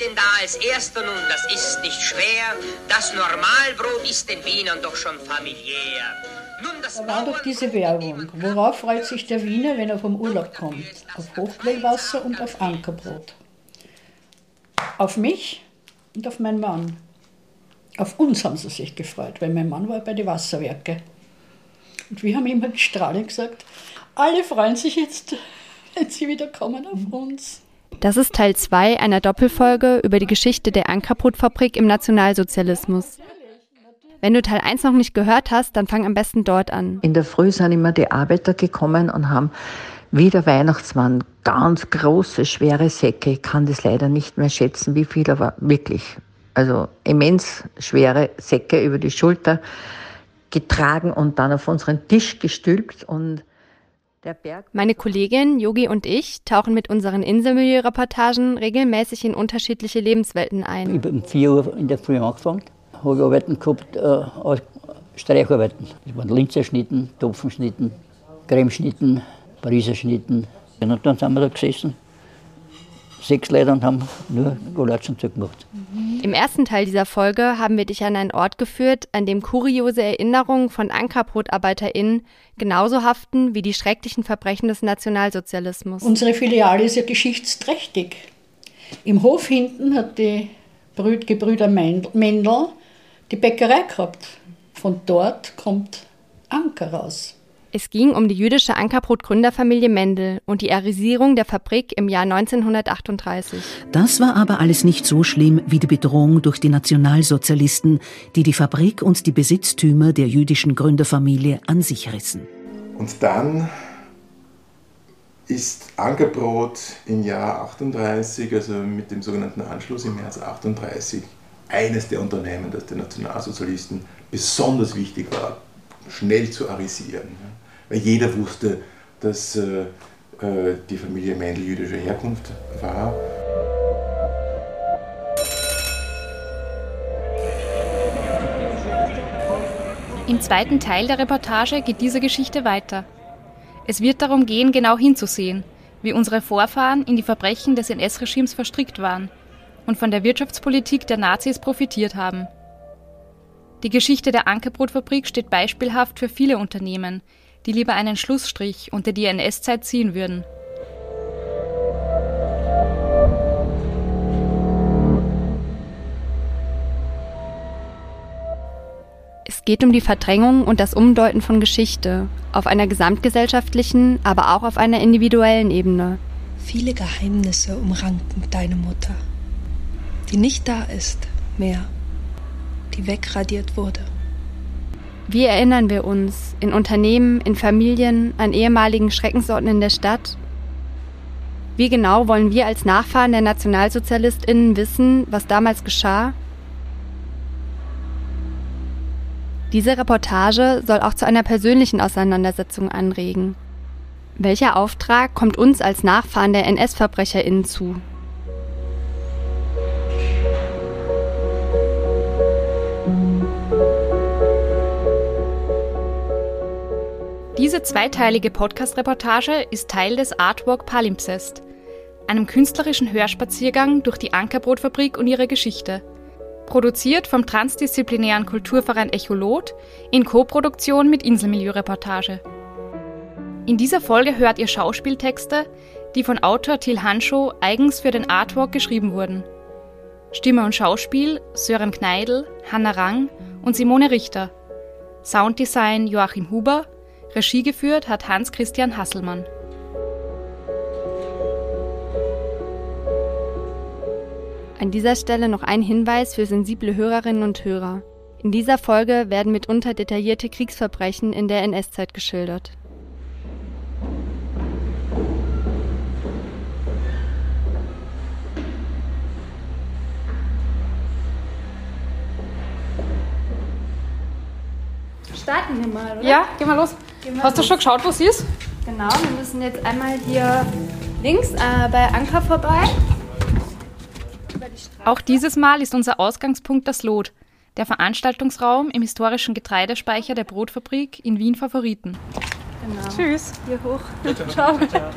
denn da als erster nun, das ist nicht schwer, das Normalbrot ist den Wienern doch schon familiär. Nun, da war doch diese Werbung. Worauf freut sich der Wiener, wenn er vom Urlaub kommt? Auf Hochquellwasser und auf Ankerbrot. Auf mich und auf meinen Mann. Auf uns haben sie sich gefreut, weil mein Mann war bei den Wasserwerken. Und wir haben immer strahlend gesagt, alle freuen sich jetzt, wenn sie wieder kommen auf uns. Das ist Teil 2 einer Doppelfolge über die Geschichte der Ankerbrotfabrik im Nationalsozialismus. Wenn du Teil 1 noch nicht gehört hast, dann fang am besten dort an. In der Früh sind immer die Arbeiter gekommen und haben wie der Weihnachtsmann ganz große, schwere Säcke. Ich kann das leider nicht mehr schätzen, wie viel, aber wirklich. Also immens schwere Säcke über die Schulter getragen und dann auf unseren Tisch gestülpt und meine Kollegin Yogi und ich tauchen mit unseren Inselmilieu-Reportagen regelmäßig in unterschiedliche Lebenswelten ein. Ich habe um 4 Uhr in der Früh angefangen, habe Arbeiten gehabt, äh, Streicharbeiten. Das waren Linzerschnitten, Topfenschnitten, Cremeschnitten, Pariser Schnitten. Und dann sind wir da gesessen sechs Leute und haben nur Golatschenzug gemacht. Im ersten Teil dieser Folge haben wir dich an einen Ort geführt, an dem kuriose Erinnerungen von AnkerbrotarbeiterInnen genauso haften wie die schrecklichen Verbrechen des Nationalsozialismus. Unsere Filiale ist ja geschichtsträchtig. Im Hof hinten hat die Gebrüder Mendel die Bäckerei gehabt. Von dort kommt Anker raus. Es ging um die jüdische Ankerbrot-Gründerfamilie Mendel und die Arisierung der Fabrik im Jahr 1938. Das war aber alles nicht so schlimm wie die Bedrohung durch die Nationalsozialisten, die die Fabrik und die Besitztümer der jüdischen Gründerfamilie an sich rissen. Und dann ist Ankerbrot im Jahr 38, also mit dem sogenannten Anschluss im März 38, eines der Unternehmen, das den Nationalsozialisten besonders wichtig war, schnell zu arisieren weil jeder wusste, dass äh, äh, die Familie Mendel jüdischer Herkunft war. Im zweiten Teil der Reportage geht diese Geschichte weiter. Es wird darum gehen, genau hinzusehen, wie unsere Vorfahren in die Verbrechen des NS-Regimes verstrickt waren und von der Wirtschaftspolitik der Nazis profitiert haben. Die Geschichte der Ankerbrotfabrik steht beispielhaft für viele Unternehmen, die lieber einen Schlussstrich unter die NS-Zeit ziehen würden. Es geht um die Verdrängung und das Umdeuten von Geschichte auf einer gesamtgesellschaftlichen, aber auch auf einer individuellen Ebene. Viele Geheimnisse umranken deine Mutter, die nicht da ist mehr, die wegradiert wurde. Wie erinnern wir uns in Unternehmen, in Familien an ehemaligen Schreckensorten in der Stadt? Wie genau wollen wir als Nachfahren der Nationalsozialistinnen wissen, was damals geschah? Diese Reportage soll auch zu einer persönlichen Auseinandersetzung anregen. Welcher Auftrag kommt uns als Nachfahren der NS-Verbrecherinnen zu? Diese zweiteilige Podcast-Reportage ist Teil des Artwalk Palimpsest, einem künstlerischen Hörspaziergang durch die Ankerbrotfabrik und ihre Geschichte. Produziert vom transdisziplinären Kulturverein Echolot in Koproduktion mit Inselmilieu-Reportage. In dieser Folge hört ihr Schauspieltexte, die von Autor Till Hanschow eigens für den Artwalk geschrieben wurden. Stimme und Schauspiel Sören Kneidl, Hanna Rang und Simone Richter. Sounddesign Joachim Huber Regie geführt hat Hans-Christian Hasselmann. An dieser Stelle noch ein Hinweis für sensible Hörerinnen und Hörer. In dieser Folge werden mitunter detaillierte Kriegsverbrechen in der NS-Zeit geschildert. Starten wir mal, oder? Ja, geh mal los. Hast du schon geschaut, wo sie ist? Genau, wir müssen jetzt einmal hier links äh, bei Anker vorbei. Auch dieses Mal ist unser Ausgangspunkt das Lot, der Veranstaltungsraum im historischen Getreidespeicher der Brotfabrik in Wien Favoriten. Genau. Tschüss. Hier hoch. Ciao. Ciao.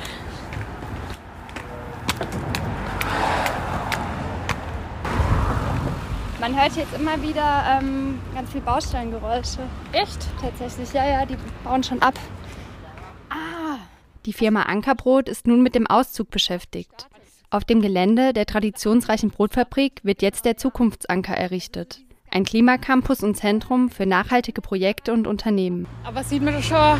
Man hört jetzt immer wieder ähm, ganz viel Baustellengeräusche. Echt? Tatsächlich, ja, ja, die bauen schon ab. Ah. Die Firma Ankerbrot ist nun mit dem Auszug beschäftigt. Auf dem Gelände der traditionsreichen Brotfabrik wird jetzt der Zukunftsanker errichtet. Ein Klimacampus und Zentrum für nachhaltige Projekte und Unternehmen. Aber sieht man da schon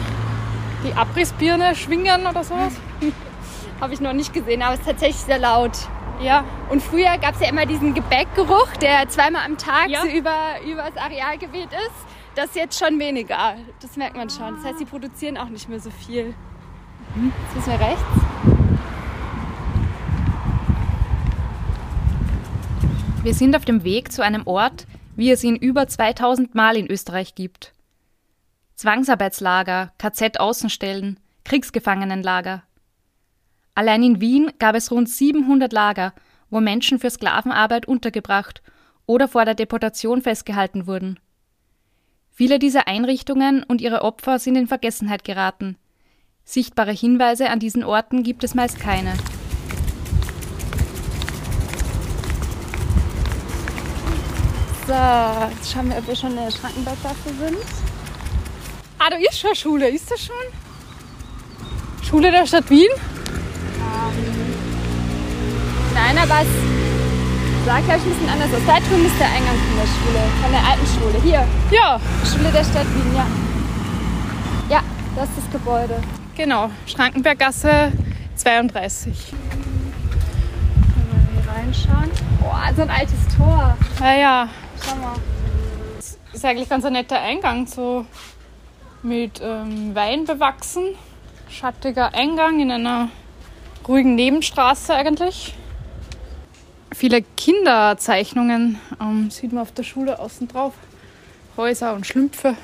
die Abrissbirne schwingen oder sowas? Habe ich noch nicht gesehen, aber es ist tatsächlich sehr laut. Ja, und früher gab es ja immer diesen Gebäckgeruch, der zweimal am Tag ja. so über, über das Areal geweht ist. Das ist jetzt schon weniger. Das merkt man schon. Das heißt, sie produzieren auch nicht mehr so viel. Mhm. Jetzt müssen wir rechts. Wir sind auf dem Weg zu einem Ort, wie es ihn über 2000 Mal in Österreich gibt. Zwangsarbeitslager, KZ-Außenstellen, Kriegsgefangenenlager. Allein in Wien gab es rund 700 Lager, wo Menschen für Sklavenarbeit untergebracht oder vor der Deportation festgehalten wurden. Viele dieser Einrichtungen und ihre Opfer sind in Vergessenheit geraten. Sichtbare Hinweise an diesen Orten gibt es meist keine. So, jetzt schauen wir, ob wir schon in der Schrankenberggasse sind. Ah, da ist schon Schule, ist das schon? Schule der Stadt Wien? Nein, aber es sah, glaube ich, ein bisschen anders aus. Da drüben ist der Eingang von der Schule, von der alten Schule. Hier. Ja. Schule der Stadt Wien, ja. Ja, das ist das Gebäude. Genau, Schrankenberggasse 32. Mal hier reinschauen. Boah, so ein altes Tor. Ja, ja. Schau mal. Das ist eigentlich ganz ein netter Eingang, so mit ähm, Wein bewachsen. Schattiger Eingang in einer ruhigen Nebenstraße eigentlich. Viele Kinderzeichnungen ähm, sieht man auf der Schule außen drauf. Häuser und Schlümpfe.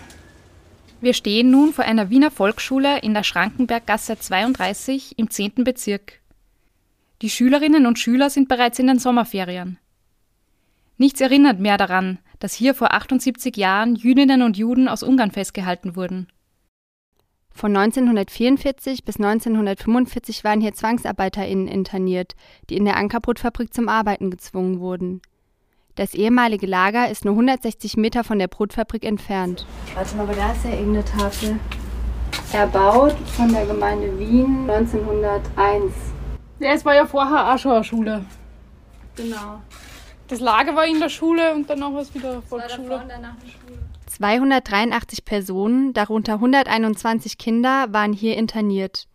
Wir stehen nun vor einer Wiener Volksschule in der Schrankenberggasse 32 im 10. Bezirk. Die Schülerinnen und Schüler sind bereits in den Sommerferien. Nichts erinnert mehr daran, dass hier vor 78 Jahren Jüdinnen und Juden aus Ungarn festgehalten wurden. Von 1944 bis 1945 waren hier ZwangsarbeiterInnen interniert, die in der Ankerbrotfabrik zum Arbeiten gezwungen wurden. Das ehemalige Lager ist nur 160 Meter von der Brotfabrik entfernt. Warte mal, aber da ist ja irgendeine Tafel. Erbaut von der Gemeinde Wien 1901. Ja, es war ja vorher auch schon eine Schule. Genau. Das Lager war in der Schule und danach war es wieder Volksschule. Das war davor und danach eine Schule. 283 Personen, darunter 121 Kinder, waren hier interniert.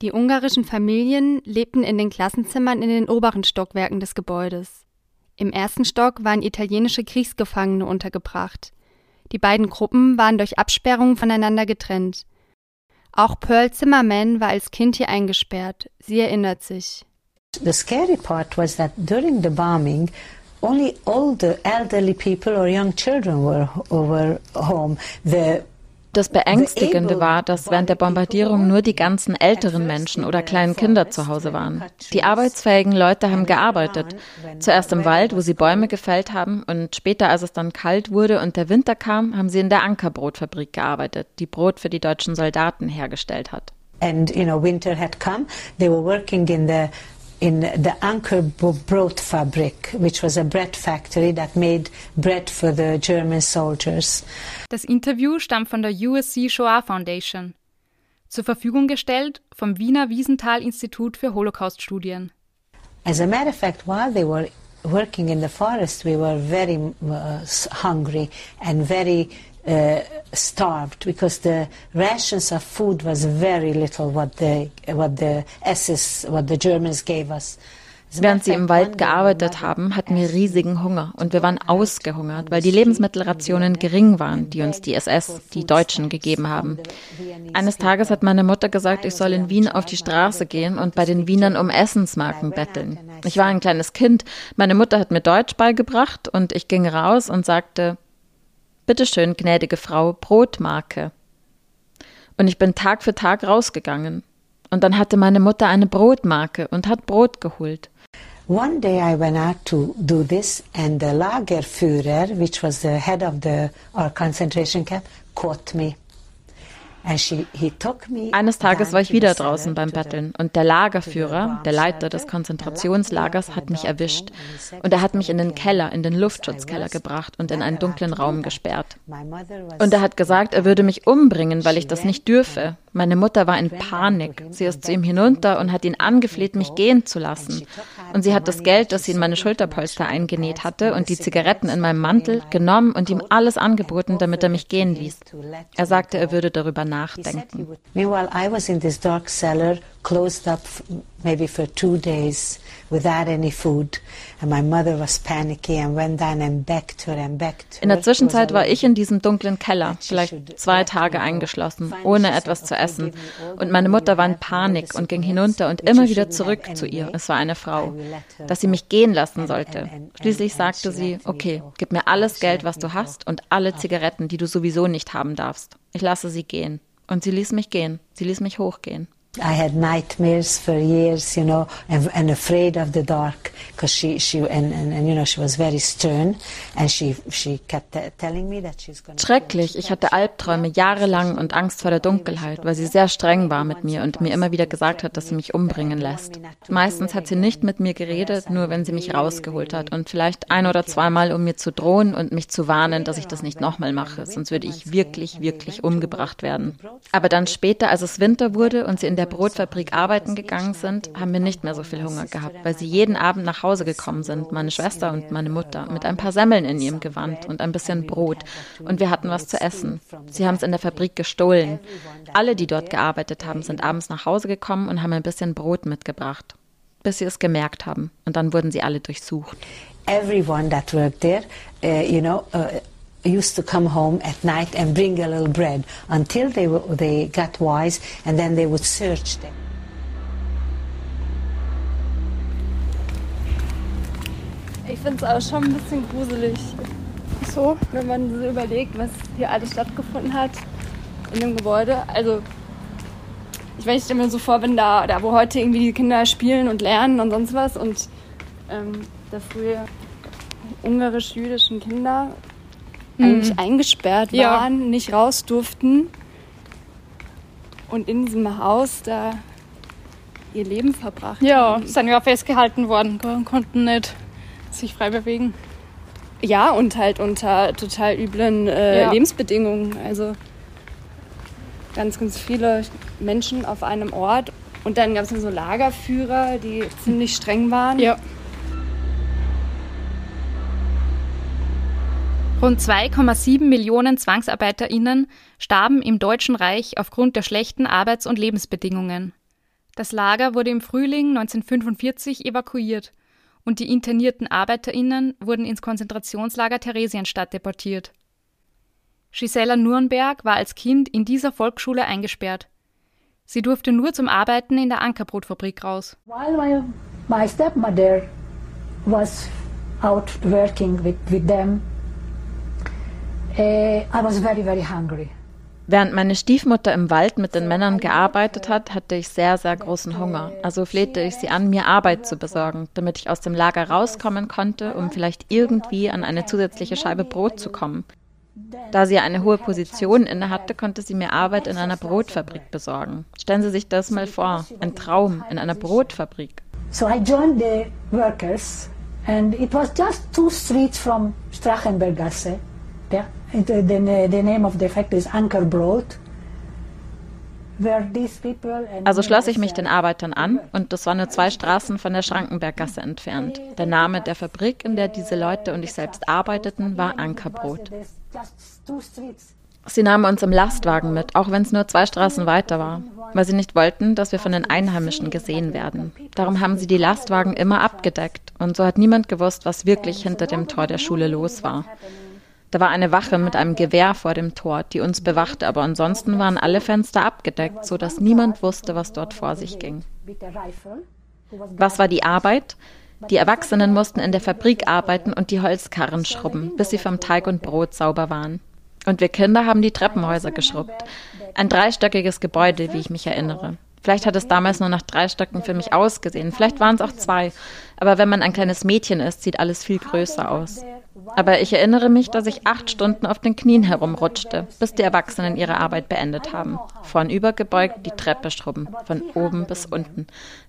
Die ungarischen Familien lebten in den Klassenzimmern in den oberen Stockwerken des Gebäudes. Im ersten Stock waren italienische Kriegsgefangene untergebracht. Die beiden Gruppen waren durch Absperrungen voneinander getrennt. Auch Pearl Zimmerman war als Kind hier eingesperrt. Sie erinnert sich. The scary part was that during the bombing only older elderly people or young children were, were home. The das Beängstigende war, dass während der Bombardierung nur die ganzen älteren Menschen oder kleinen Kinder zu Hause waren. Die arbeitsfähigen Leute haben gearbeitet. Zuerst im Wald, wo sie Bäume gefällt haben, und später, als es dann kalt wurde und der Winter kam, haben sie in der Ankerbrotfabrik gearbeitet, die Brot für die deutschen Soldaten hergestellt hat. And you know, winter had come. They were working in the in the Anker Brotfabrik, which was a bread factory that made bread for the German soldiers. Das Interview stammt von der USC Shoah Foundation. Zur Verfügung gestellt vom Wiener Wiesenthal Institut für Holocaust-Studien. As a matter of fact, while they were working in the forest, we were very uh, hungry and very uh, starved because the rations of food was very little what the what the SS what the Germans gave us. Während sie im Wald gearbeitet haben, hatten wir riesigen Hunger und wir waren ausgehungert, weil die Lebensmittelrationen gering waren, die uns die SS, die Deutschen, gegeben haben. Eines Tages hat meine Mutter gesagt, ich soll in Wien auf die Straße gehen und bei den Wienern um Essensmarken betteln. Ich war ein kleines Kind, meine Mutter hat mir Deutsch beigebracht und ich ging raus und sagte, Bitte schön, gnädige Frau, Brotmarke. Und ich bin Tag für Tag rausgegangen. Und dann hatte meine Mutter eine Brotmarke und hat Brot geholt. One day I went out to do this and the Lagerführer, which was the head of the our concentration camp, caught me. Eines Tages war ich wieder draußen beim Betteln und der Lagerführer, der Leiter des Konzentrationslagers, hat mich erwischt und er hat mich in den Keller, in den Luftschutzkeller gebracht und in einen dunklen Raum gesperrt. Und er hat gesagt, er würde mich umbringen, weil ich das nicht dürfe. Meine Mutter war in Panik. Sie ist zu ihm hinunter und hat ihn angefleht, mich gehen zu lassen. Und sie hat das Geld, das sie in meine Schulterpolster eingenäht hatte und die Zigaretten in meinem Mantel genommen und ihm alles angeboten, damit er mich gehen ließ. Er sagte, er würde darüber nachdenken. Meanwhile, I was in this dark cellar, closed up maybe for two days without any food. And my mother was panicky and went down and begged her and begged her. In der Zwischenzeit war ich in diesem dunklen Keller, vielleicht zwei Tage eingeschlossen, ohne etwas zu essen. Und meine Mutter war in Panik und ging hinunter und immer wieder zurück zu ihr. Es war eine Frau, dass sie mich gehen lassen sollte. Schließlich sagte sie, okay, gib mir alles Geld, was du hast und alle Zigaretten, die du sowieso nicht haben darfst. Ich lasse sie gehen. Und sie ließ mich gehen. Sie ließ mich hochgehen. I had nightmares for years, you know, and, and afraid of the dark because she, she and, and, and, you know, she was very stern and she, she kept telling me that she's going Schrecklich. Ich hatte Albträume jahrelang und Angst vor der Dunkelheit, weil sie sehr streng war mit mir und mir immer wieder gesagt hat, dass sie mich umbringen lässt. Meistens hat sie nicht mit mir geredet, nur wenn sie mich rausgeholt hat und vielleicht ein oder zweimal, um mir zu drohen und mich zu warnen, dass ich das nicht nochmal mache, sonst würde ich wirklich, wirklich umgebracht werden. Aber dann später, als es Winter wurde und sie in der Brotfabrik arbeiten gegangen sind, haben wir nicht mehr so viel Hunger gehabt, weil sie jeden Abend nach Hause gekommen sind, meine Schwester und meine Mutter, mit ein paar Semmeln in ihrem Gewand und ein bisschen Brot. Und wir hatten was zu essen. Sie haben es in der Fabrik gestohlen. Alle, die dort gearbeitet haben, sind abends nach Hause gekommen und haben ein bisschen Brot mitgebracht, bis sie es gemerkt haben. Und dann wurden sie alle durchsucht. Everyone that worked there, uh, you know, uh, used to come home at night and bring a little bread until they, they got wise and then they would search them. Ich finde es auch schon ein bisschen gruselig. So, wenn man so überlegt, was hier alles stattgefunden hat in dem Gebäude. Also, ich weiß, ich stelle mir so vor, wenn da, da, wo heute irgendwie die Kinder spielen und lernen und sonst was und ähm, da früher ungarisch-jüdischen Kinder eigentlich mhm. eingesperrt waren, ja. nicht raus durften und in diesem Haus da ihr Leben verbracht ja, haben. Ja, sind ja festgehalten worden und konnten nicht sich frei bewegen. Ja, und halt unter total üblen äh, ja. Lebensbedingungen. Also ganz, ganz viele Menschen auf einem Ort. Und dann gab es so Lagerführer, die ziemlich streng waren. Ja. Rund 2,7 Millionen ZwangsarbeiterInnen starben im Deutschen Reich aufgrund der schlechten Arbeits- und Lebensbedingungen. Das Lager wurde im Frühling 1945 evakuiert und die internierten ArbeiterInnen wurden ins Konzentrationslager Theresienstadt deportiert. Gisela Nürnberg war als Kind in dieser Volksschule eingesperrt. Sie durfte nur zum Arbeiten in der Ankerbrotfabrik raus. While my, my stepmother was out working with, with them, I was very, very hungry. Während meine Stiefmutter im Wald mit den Männern gearbeitet hat, hatte ich sehr, sehr großen Hunger. Also flehte ich sie an, mir Arbeit zu besorgen, damit ich aus dem Lager rauskommen konnte, um vielleicht irgendwie an eine zusätzliche Scheibe Brot zu kommen. Da sie eine hohe Position inne hatte, konnte sie mir Arbeit in einer Brotfabrik besorgen. Stellen Sie sich das mal vor, ein Traum in einer Brotfabrik. So I joined the workers and it was just two streets from Strachenberggasse. The, the, the name of the factory is Ankerbrot. Also schloss ich mich den Arbeitern an und das war nur zwei Straßen von der Schrankenberggasse entfernt. Der Name der Fabrik, in der diese Leute und ich selbst arbeiteten, war Ankerbrot. Sie nahmen uns im Lastwagen mit, auch wenn es nur zwei Straßen weiter war, weil sie nicht wollten, dass wir von den Einheimischen gesehen werden. Darum haben sie die Lastwagen immer abgedeckt und so hat niemand gewusst, was wirklich hinter dem Tor der Schule los war. Da war eine Wache mit einem Gewehr vor dem Tor, die uns bewachte, aber ansonsten waren alle Fenster abgedeckt, so dass niemand wusste, was dort vor sich ging. Was war die Arbeit? Die Erwachsenen mussten in der Fabrik arbeiten und die Holzkarren schrubben, bis sie vom Teig und Brot sauber waren. Und wir Kinder haben die Treppenhäuser geschrubbt. Ein dreistöckiges Gebäude, wie ich mich erinnere. Vielleicht hat es damals nur nach drei Stöcken für mich ausgesehen, vielleicht waren es auch zwei. Aber wenn man ein kleines Mädchen ist, sieht alles viel größer aus. Aber ich erinnere mich, dass ich acht Stunden auf den Knien herumrutschte, bis die Erwachsenen ihre Arbeit beendet haben. Vornüber gebeugt die Treppe schrubben, von oben bis unten.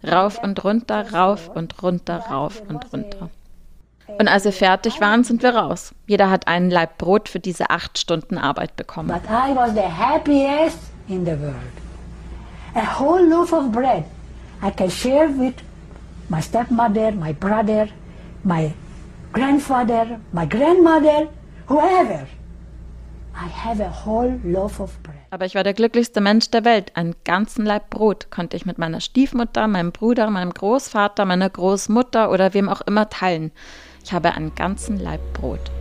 Rauf und runter, rauf und runter, rauf und runter. Und als wir fertig waren, sind wir raus. Jeder hat einen Laib Brot für diese acht Stunden Arbeit bekommen. But I was the happiest in the world. A whole loaf of bread I can share with my stepmother, my brother, my grandfather, my grandmother, whoever. I have a whole loaf of bread. Aber ich war der glücklichste Mensch der Welt. Einen ganzen Laib Brot konnte ich mit meiner Stiefmutter, meinem Bruder, meinem Großvater, meiner Großmutter oder wem auch immer teilen. Ich habe einen ganzen Laib Brot.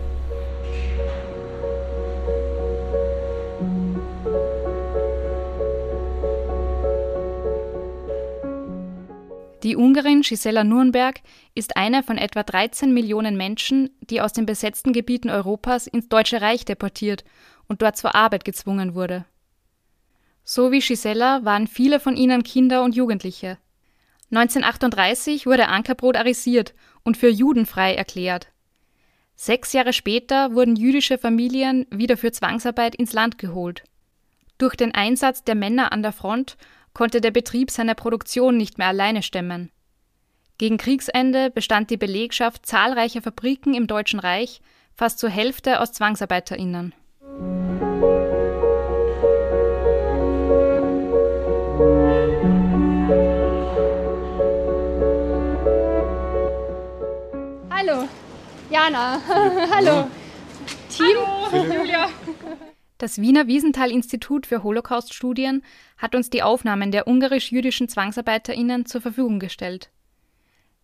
Die Ungarin Gisela Nurnberg ist eine von etwa 13 Millionen Menschen, die aus den besetzten Gebieten Europas ins Deutsche Reich deportiert und dort zur Arbeit gezwungen wurde. So wie Gisela waren viele von ihnen Kinder und Jugendliche. 1938 wurde Ankerbrot arisiert und für judenfrei erklärt. Sechs Jahre später wurden jüdische Familien wieder für Zwangsarbeit ins Land geholt. Durch den Einsatz der Männer an der Front konnte der Betrieb seine Produktion nicht mehr alleine stemmen. Gegen Kriegsende bestand die Belegschaft zahlreicher Fabriken im Deutschen Reich fast zur Hälfte aus Zwangsarbeiterinnen. Hallo, Jana. Hallo. Team. Hallo. Julia. Das Wiener Wiesenthal-Institut für Holocaust-Studien hat uns die Aufnahmen der ungarisch-jüdischen ZwangsarbeiterInnen zur Verfügung gestellt.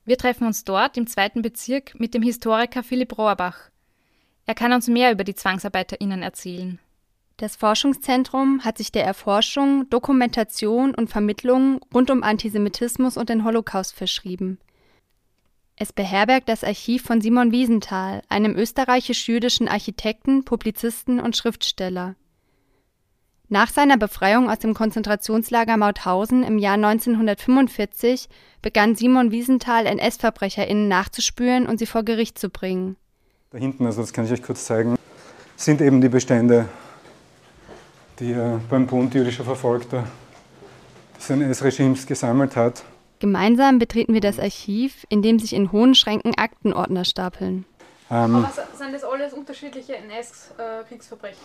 Wir treffen uns dort im zweiten Bezirk mit dem Historiker Philipp Rohrbach. Er kann uns mehr über die ZwangsarbeiterInnen erzählen. Das Forschungszentrum hat sich der Erforschung, Dokumentation und Vermittlung rund um Antisemitismus und den Holocaust verschrieben. Es beherbergt das Archiv von Simon Wiesenthal, einem österreichisch-jüdischen Architekten, Publizisten und Schriftsteller. Nach seiner Befreiung aus dem Konzentrationslager Mauthausen im Jahr 1945 begann Simon Wiesenthal NS-VerbrecherInnen nachzuspüren und sie vor Gericht zu bringen. Da hinten, also das kann ich euch kurz zeigen, sind eben die Bestände, die er beim Bund jüdischer Verfolgter des NS-Regimes gesammelt hat. Gemeinsam betreten wir das Archiv, in dem sich in hohen Schränken Aktenordner stapeln. Ähm, Aber sind das alles unterschiedliche NS-Kriegsverbrecher?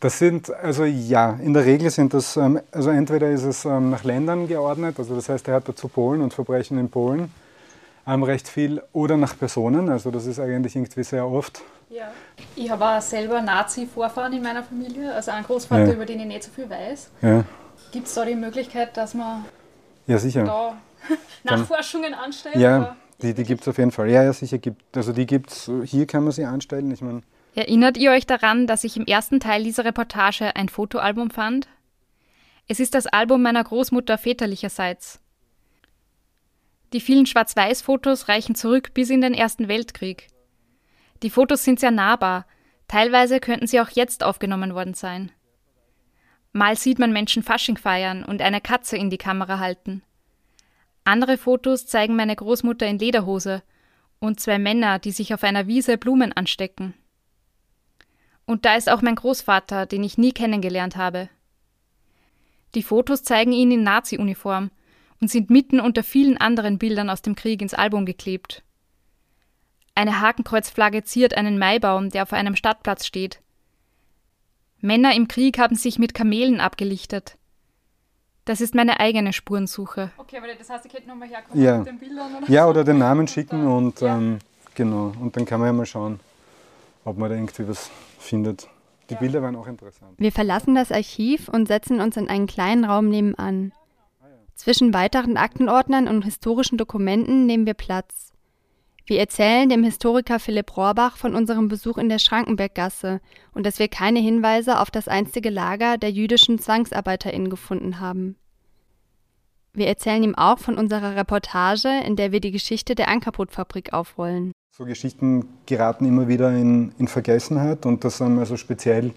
Das sind, also ja, in der Regel sind das, ähm, also entweder ist es ähm, nach Ländern geordnet, also das heißt, er hat dazu Polen und Verbrechen in Polen ähm, recht viel, oder nach Personen, also das ist eigentlich irgendwie sehr oft. Ja. Ich habe auch selber Nazi-Vorfahren in meiner Familie, also einen Großvater, ja. über den ich nicht so viel weiß. Ja. Gibt es da die Möglichkeit, dass man ja, sicher. da Nachforschungen anstellt? Ja, die, die gibt es auf jeden Fall. Ja, ja, sicher gibt Also die gibt es, hier kann man sie anstellen. Ich mein, Erinnert ihr euch daran, dass ich im ersten Teil dieser Reportage ein Fotoalbum fand? Es ist das Album meiner Großmutter väterlicherseits. Die vielen Schwarz-Weiß-Fotos reichen zurück bis in den Ersten Weltkrieg. Die Fotos sind sehr nahbar, teilweise könnten sie auch jetzt aufgenommen worden sein. Mal sieht man Menschen Fasching feiern und eine Katze in die Kamera halten. Andere Fotos zeigen meine Großmutter in Lederhose und zwei Männer, die sich auf einer Wiese Blumen anstecken. Und da ist auch mein Großvater, den ich nie kennengelernt habe. Die Fotos zeigen ihn in Nazi-Uniform und sind mitten unter vielen anderen Bildern aus dem Krieg ins Album geklebt. Eine Hakenkreuzflagge ziert einen Maibaum, der auf einem Stadtplatz steht. Männer im Krieg haben sich mit Kamelen abgelichtet. Das ist meine eigene Spurensuche. Okay, aber das heißt, ich hätte nochmal herkommen ja. mit den Bildern oder Ja, so. oder den Namen schicken und ja. ähm, genau. Und dann kann man ja mal schauen, ob man da irgendwie was findet. Die ja. Bilder waren auch interessant. Wir verlassen das Archiv und setzen uns in einen kleinen Raum nebenan. Zwischen weiteren Aktenordnern und historischen Dokumenten nehmen wir Platz. Wir erzählen dem Historiker Philipp Rohrbach von unserem Besuch in der Schrankenberggasse und dass wir keine Hinweise auf das einstige Lager der jüdischen ZwangsarbeiterInnen gefunden haben. Wir erzählen ihm auch von unserer Reportage, in der wir die Geschichte der Ankerbrotfabrik aufrollen. So Geschichten geraten immer wieder in, in Vergessenheit und das also speziell,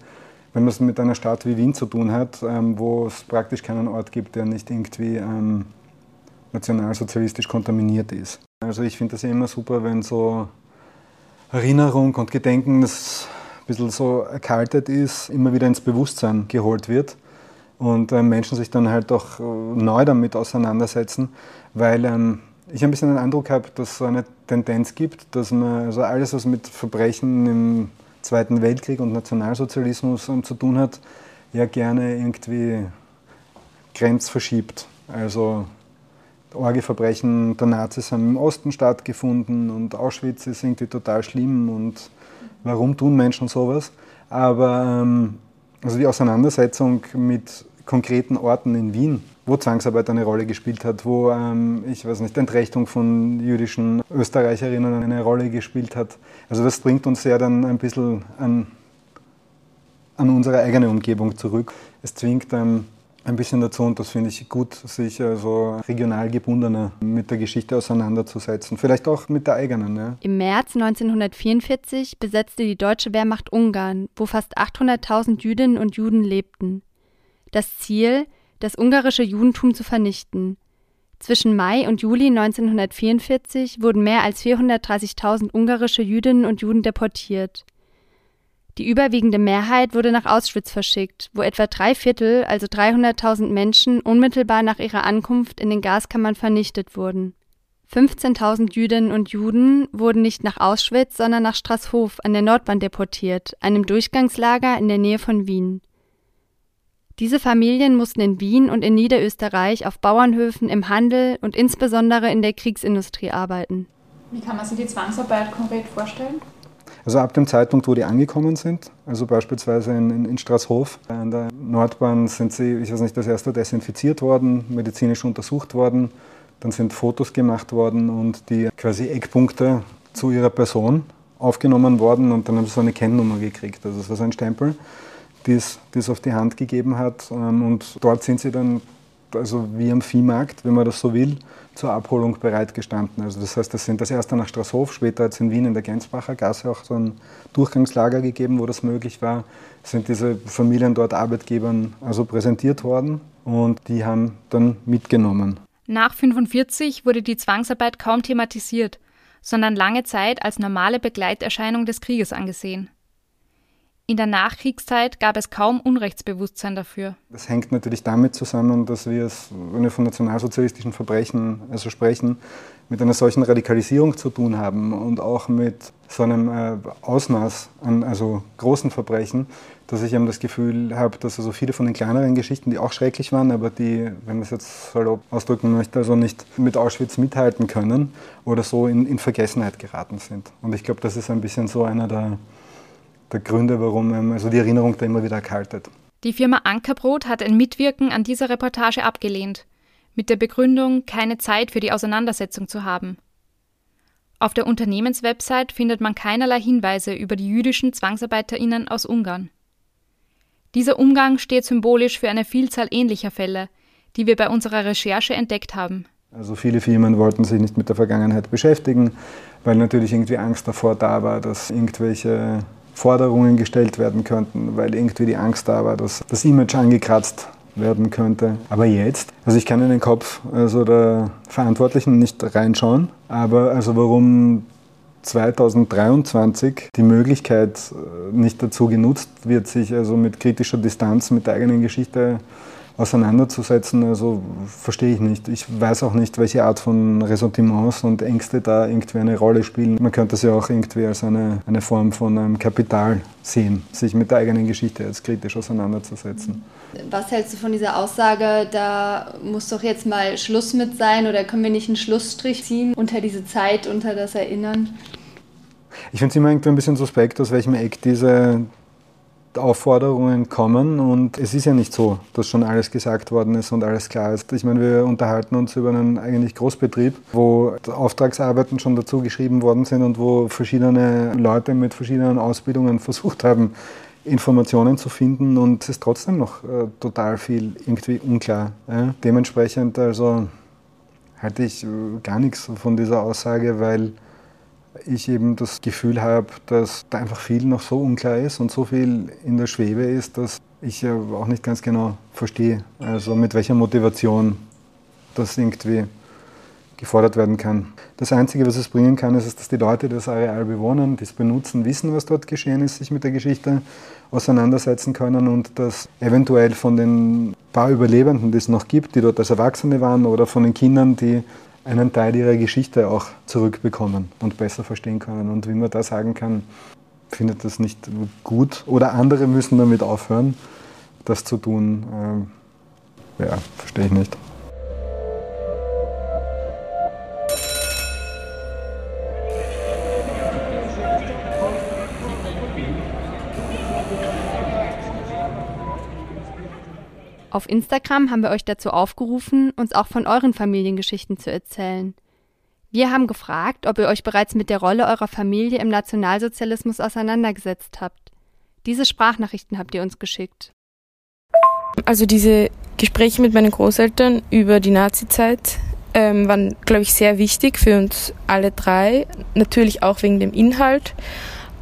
wenn man es mit einer Stadt wie Wien zu tun hat, ähm, wo es praktisch keinen Ort gibt, der nicht irgendwie ähm, nationalsozialistisch kontaminiert ist. Also ich finde das ja immer super, wenn so Erinnerung und Gedenken, das ein bisschen so erkaltet ist, immer wieder ins Bewusstsein geholt wird und äh, Menschen sich dann halt auch äh, neu damit auseinandersetzen, weil ähm, ich ein bisschen den Eindruck habe, dass es so eine Tendenz gibt, dass man also alles, was mit Verbrechen im Zweiten Weltkrieg und Nationalsozialismus ähm, zu tun hat, ja gerne irgendwie grenzverschiebt. Also Orgeverbrechen der Nazis haben im Osten stattgefunden und Auschwitz ist irgendwie total schlimm und warum tun Menschen sowas? Aber ähm, also die Auseinandersetzung mit konkreten Orten in Wien, wo Zwangsarbeit eine Rolle gespielt hat, wo, ähm, ich weiß nicht, Entrechtung von jüdischen Österreicherinnen eine Rolle gespielt hat. Also das bringt uns ja dann ein bisschen an, an unsere eigene Umgebung zurück. Es zwingt ähm, ein bisschen dazu und das finde ich gut, sich also regional gebundener mit der Geschichte auseinanderzusetzen. Vielleicht auch mit der eigenen. Ja. Im März 1944 besetzte die deutsche Wehrmacht Ungarn, wo fast 800.000 Jüdinnen und Juden lebten. Das Ziel, das ungarische Judentum zu vernichten. Zwischen Mai und Juli 1944 wurden mehr als 430.000 ungarische Jüdinnen und Juden deportiert. Die überwiegende Mehrheit wurde nach Auschwitz verschickt, wo etwa drei Viertel, also 300.000 Menschen, unmittelbar nach ihrer Ankunft in den Gaskammern vernichtet wurden. 15.000 Jüdinnen und Juden wurden nicht nach Auschwitz, sondern nach Straßhof an der Nordbahn deportiert, einem Durchgangslager in der Nähe von Wien. Diese Familien mussten in Wien und in Niederösterreich auf Bauernhöfen, im Handel und insbesondere in der Kriegsindustrie arbeiten. Wie kann man sich die Zwangsarbeit konkret vorstellen? Also ab dem Zeitpunkt, wo die angekommen sind, also beispielsweise in, in, in Straßhof, an der Nordbahn sind sie, ich weiß nicht, das erste desinfiziert worden, medizinisch untersucht worden, dann sind Fotos gemacht worden und die quasi Eckpunkte zu ihrer Person aufgenommen worden und dann haben sie so eine Kennnummer gekriegt. Also das war so ein Stempel, die es, auf die Hand gegeben hat ähm, und dort sind sie dann also wie am Viehmarkt, wenn man das so will, zur Abholung bereitgestanden. Also das heißt, das sind das erste nach Straßhof, später hat es in Wien in der Gensbacher Gasse auch so ein Durchgangslager gegeben, wo das möglich war. Sind diese Familien dort Arbeitgebern also präsentiert worden und die haben dann mitgenommen. Nach 1945 wurde die Zwangsarbeit kaum thematisiert, sondern lange Zeit als normale Begleiterscheinung des Krieges angesehen. In der Nachkriegszeit gab es kaum Unrechtsbewusstsein dafür. Das hängt natürlich damit zusammen, dass wir, es, wenn wir von nationalsozialistischen Verbrechen also sprechen, mit einer solchen Radikalisierung zu tun haben und auch mit so einem äh, Ausmaß an also großen Verbrechen, dass ich eben das Gefühl habe, dass also viele von den kleineren Geschichten, die auch schrecklich waren, aber die, wenn man es jetzt salopp ausdrücken möchte, also nicht mit Auschwitz mithalten können oder so in, in Vergessenheit geraten sind. Und ich glaube, das ist ein bisschen so einer der der Gründe, warum also die Erinnerung da immer wieder erkaltet. Die Firma Ankerbrot hat ein Mitwirken an dieser Reportage abgelehnt, mit der Begründung, keine Zeit für die Auseinandersetzung zu haben. Auf der Unternehmenswebsite findet man keinerlei Hinweise über die jüdischen ZwangsarbeiterInnen aus Ungarn. Dieser Umgang steht symbolisch für eine Vielzahl ähnlicher Fälle, die wir bei unserer Recherche entdeckt haben. Also viele Firmen wollten sich nicht mit der Vergangenheit beschäftigen, weil natürlich irgendwie Angst davor da war, dass irgendwelche Forderungen gestellt werden könnten, weil irgendwie die Angst da war, dass das Image angekratzt werden könnte. Aber jetzt, also ich kann in den Kopf also der Verantwortlichen nicht reinschauen, aber also warum 2023 die Möglichkeit äh, nicht dazu genutzt wird, sich also mit kritischer Distanz mit der eigenen Geschichte auseinanderzusetzen, also verstehe ich nicht. Ich weiß auch nicht, welche Art von Ressentiments und Ängste da irgendwie eine Rolle spielen. Man könnte es ja auch irgendwie als eine, eine Form von einem Kapital sehen, sich mit der eigenen Geschichte jetzt kritisch auseinanderzusetzen. Was hältst du von dieser Aussage, da muss doch jetzt mal Schluss mit sein oder können wir nicht einen Schlussstrich ziehen unter diese Zeit, unter das Erinnern? Ich finde es immer irgendwie ein bisschen suspekt, aus welchem Eck diese, Aufforderungen kommen und es ist ja nicht so, dass schon alles gesagt worden ist und alles klar ist. Ich meine, wir unterhalten uns über einen eigentlich Großbetrieb, wo Auftragsarbeiten schon dazu geschrieben worden sind und wo verschiedene Leute mit verschiedenen Ausbildungen versucht haben, Informationen zu finden und es ist trotzdem noch äh, total viel irgendwie unklar. Ja? Dementsprechend also halte ich äh, gar nichts von dieser Aussage, weil ich eben das Gefühl habe, dass da einfach viel noch so unklar ist und so viel in der Schwebe ist, dass ich ja auch nicht ganz genau verstehe, also mit welcher Motivation das irgendwie gefordert werden kann. Das Einzige, was es bringen kann, ist, dass die Leute, die das Areal bewohnen, das benutzen, wissen, was dort geschehen ist, sich mit der Geschichte auseinandersetzen können und dass eventuell von den paar Überlebenden, die es noch gibt, die dort als Erwachsene waren, oder von den Kindern, die einen Teil ihrer Geschichte auch zurückbekommen und besser verstehen können. Und wie man da sagen kann, findet das nicht gut oder andere müssen damit aufhören, das zu tun, äh, ja, verstehe ich nicht. Auf Instagram haben wir euch dazu aufgerufen, uns auch von euren Familiengeschichten zu erzählen. Wir haben gefragt, ob ihr euch bereits mit der Rolle eurer Familie im Nationalsozialismus auseinandergesetzt habt. Diese Sprachnachrichten habt ihr uns geschickt. Also diese Gespräche mit meinen Großeltern über die Nazizeit ähm, waren, glaube ich, sehr wichtig für uns alle drei. Natürlich auch wegen dem Inhalt,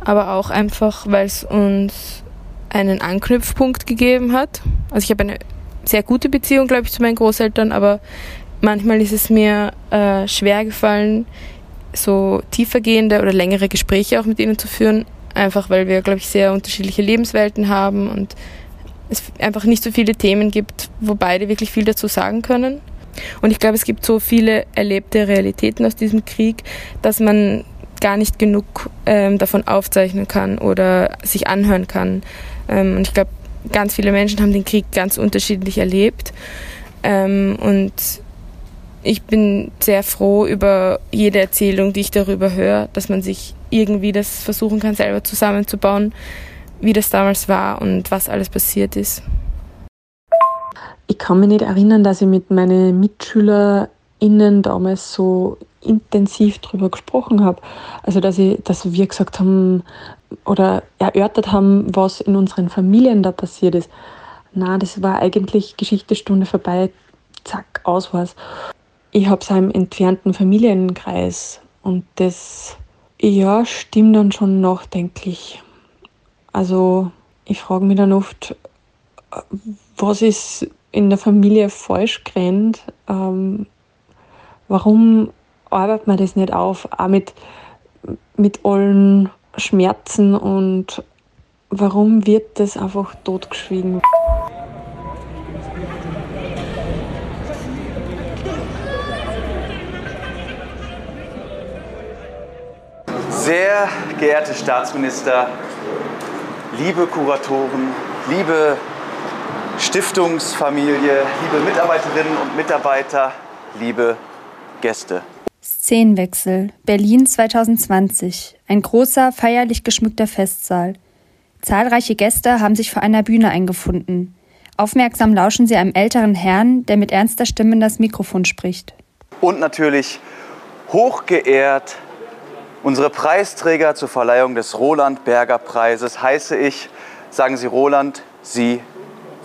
aber auch einfach, weil es uns einen Anknüpfpunkt gegeben hat. Also ich habe eine sehr gute Beziehung, glaube ich, zu meinen Großeltern, aber manchmal ist es mir äh, schwer gefallen, so tiefergehende oder längere Gespräche auch mit ihnen zu führen, einfach weil wir, glaube ich, sehr unterschiedliche Lebenswelten haben und es einfach nicht so viele Themen gibt, wo beide wirklich viel dazu sagen können. Und ich glaube, es gibt so viele erlebte Realitäten aus diesem Krieg, dass man gar nicht genug ähm, davon aufzeichnen kann oder sich anhören kann. Ähm, und ich glaube, ganz viele Menschen haben den Krieg ganz unterschiedlich erlebt. Ähm, und ich bin sehr froh über jede Erzählung, die ich darüber höre, dass man sich irgendwie das versuchen kann, selber zusammenzubauen, wie das damals war und was alles passiert ist. Ich kann mich nicht erinnern, dass ich mit meinen MitschülerInnen damals so intensiv darüber gesprochen habe. Also, dass, ich, dass wir gesagt haben, oder erörtert haben, was in unseren Familien da passiert ist. Na, das war eigentlich Geschichtestunde vorbei, zack, aus war's. Ich habe es im entfernten Familienkreis und das, ja, stimmt dann schon nachdenklich. Also, ich frage mich dann oft, was ist in der Familie falsch gerannt? Ähm, warum arbeitet man das nicht auf? Auch mit, mit allen Schmerzen und warum wird das einfach totgeschwiegen? Sehr geehrte Staatsminister, liebe Kuratoren, liebe Stiftungsfamilie, liebe Mitarbeiterinnen und Mitarbeiter, liebe Gäste. Szenenwechsel. Berlin 2020. Ein großer, feierlich geschmückter Festsaal. Zahlreiche Gäste haben sich vor einer Bühne eingefunden. Aufmerksam lauschen sie einem älteren Herrn, der mit ernster Stimme in das Mikrofon spricht. Und natürlich hochgeehrt unsere Preisträger zur Verleihung des Roland Berger Preises heiße ich, sagen Sie Roland, Sie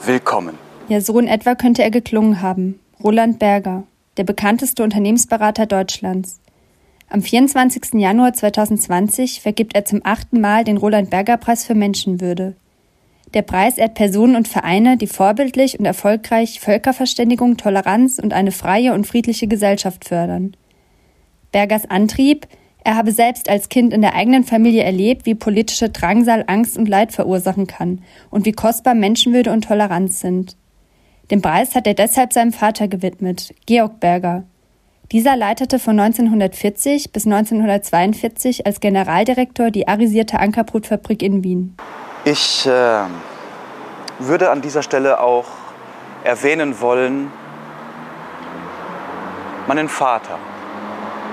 willkommen. Ja, so in etwa könnte er geklungen haben. Roland Berger der bekannteste Unternehmensberater Deutschlands. Am 24. Januar 2020 vergibt er zum achten Mal den Roland Berger Preis für Menschenwürde. Der Preis ehrt Personen und Vereine, die vorbildlich und erfolgreich Völkerverständigung, Toleranz und eine freie und friedliche Gesellschaft fördern. Bergers Antrieb, er habe selbst als Kind in der eigenen Familie erlebt, wie politische Drangsal Angst und Leid verursachen kann und wie kostbar Menschenwürde und Toleranz sind. Den Preis hat er deshalb seinem Vater gewidmet, Georg Berger. Dieser leitete von 1940 bis 1942 als Generaldirektor die arisierte Ankerbrotfabrik in Wien. Ich äh, würde an dieser Stelle auch erwähnen wollen, meinen Vater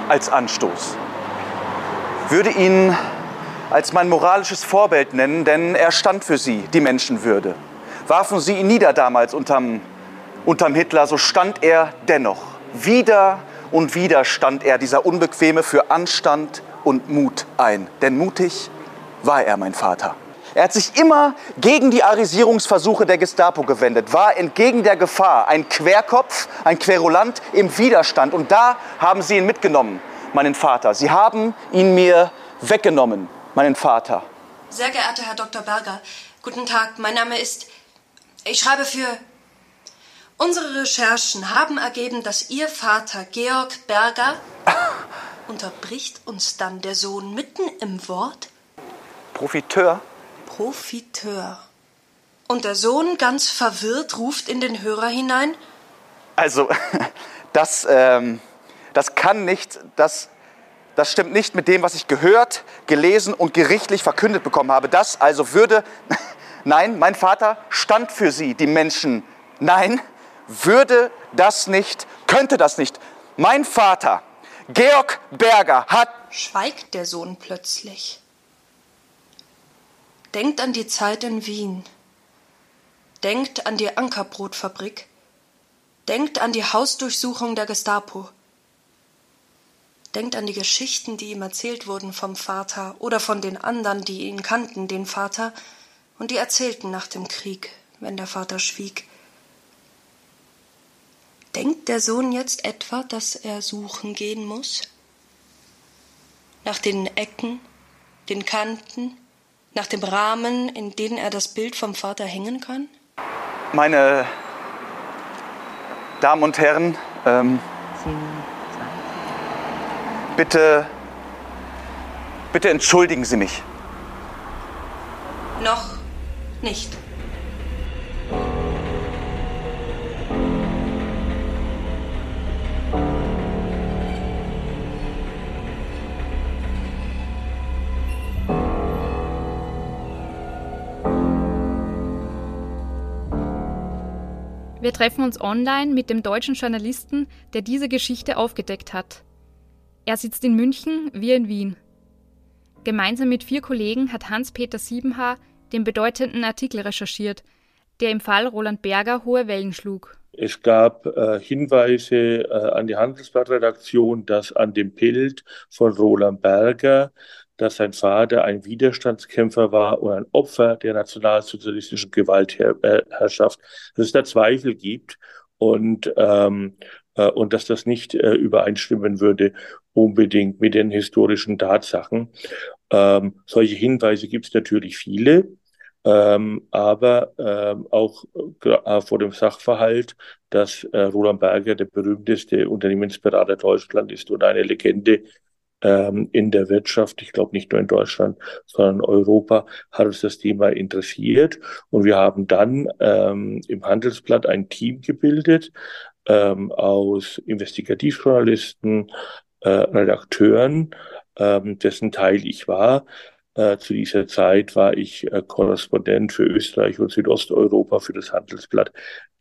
als Anstoß. Würde ihn als mein moralisches Vorbild nennen, denn er stand für sie, die Menschenwürde warfen sie ihn nieder damals unterm, unterm Hitler, so stand er dennoch. Wieder und wieder stand er, dieser Unbequeme, für Anstand und Mut ein. Denn mutig war er, mein Vater. Er hat sich immer gegen die Arisierungsversuche der Gestapo gewendet, war entgegen der Gefahr ein Querkopf, ein Querulant im Widerstand. Und da haben sie ihn mitgenommen, meinen Vater. Sie haben ihn mir weggenommen, meinen Vater. Sehr geehrter Herr Dr. Berger, guten Tag. Mein Name ist ich schreibe für Unsere Recherchen haben ergeben, dass Ihr Vater Georg Berger unterbricht uns dann der Sohn mitten im Wort. Profiteur? Profiteur. Und der Sohn, ganz verwirrt, ruft in den Hörer hinein. Also, das, ähm, das kann nicht, das, das stimmt nicht mit dem, was ich gehört, gelesen und gerichtlich verkündet bekommen habe. Das also würde, nein, mein Vater stand für sie, die Menschen. Nein, würde das nicht, könnte das nicht. Mein Vater, Georg Berger, hat. Schweigt der Sohn plötzlich. Denkt an die Zeit in Wien. Denkt an die Ankerbrotfabrik. Denkt an die Hausdurchsuchung der Gestapo. Denkt an die Geschichten, die ihm erzählt wurden vom Vater oder von den anderen, die ihn kannten, den Vater, und die erzählten nach dem Krieg, wenn der Vater schwieg. Denkt der Sohn jetzt etwa, dass er suchen gehen muss? Nach den Ecken, den Kanten, nach dem Rahmen, in den er das Bild vom Vater hängen kann? Meine Damen und Herren, ähm, bitte, bitte entschuldigen Sie mich. Noch nicht. Wir treffen uns online mit dem deutschen Journalisten, der diese Geschichte aufgedeckt hat. Er sitzt in München, wir in Wien. Gemeinsam mit vier Kollegen hat Hans-Peter Siebenhaar den bedeutenden Artikel recherchiert, der im Fall Roland Berger hohe Wellen schlug. Es gab äh, Hinweise äh, an die Handelsblattredaktion, dass an dem Bild von Roland Berger dass sein Vater ein Widerstandskämpfer war und ein Opfer der nationalsozialistischen Gewaltherrschaft, dass es da Zweifel gibt und, ähm, äh, und dass das nicht äh, übereinstimmen würde unbedingt mit den historischen Tatsachen. Ähm, solche Hinweise gibt es natürlich viele. Ähm, aber ähm, auch äh, vor dem Sachverhalt, dass äh, Roland Berger der berühmteste Unternehmensberater Deutschland ist und eine Legende ähm, in der Wirtschaft, ich glaube nicht nur in Deutschland, sondern in Europa, hat uns das Thema interessiert. Und wir haben dann ähm, im Handelsblatt ein Team gebildet ähm, aus Investigativjournalisten, äh, Redakteuren, ähm, dessen Teil ich war. Äh, zu dieser Zeit war ich äh, Korrespondent für Österreich und Südosteuropa für das Handelsblatt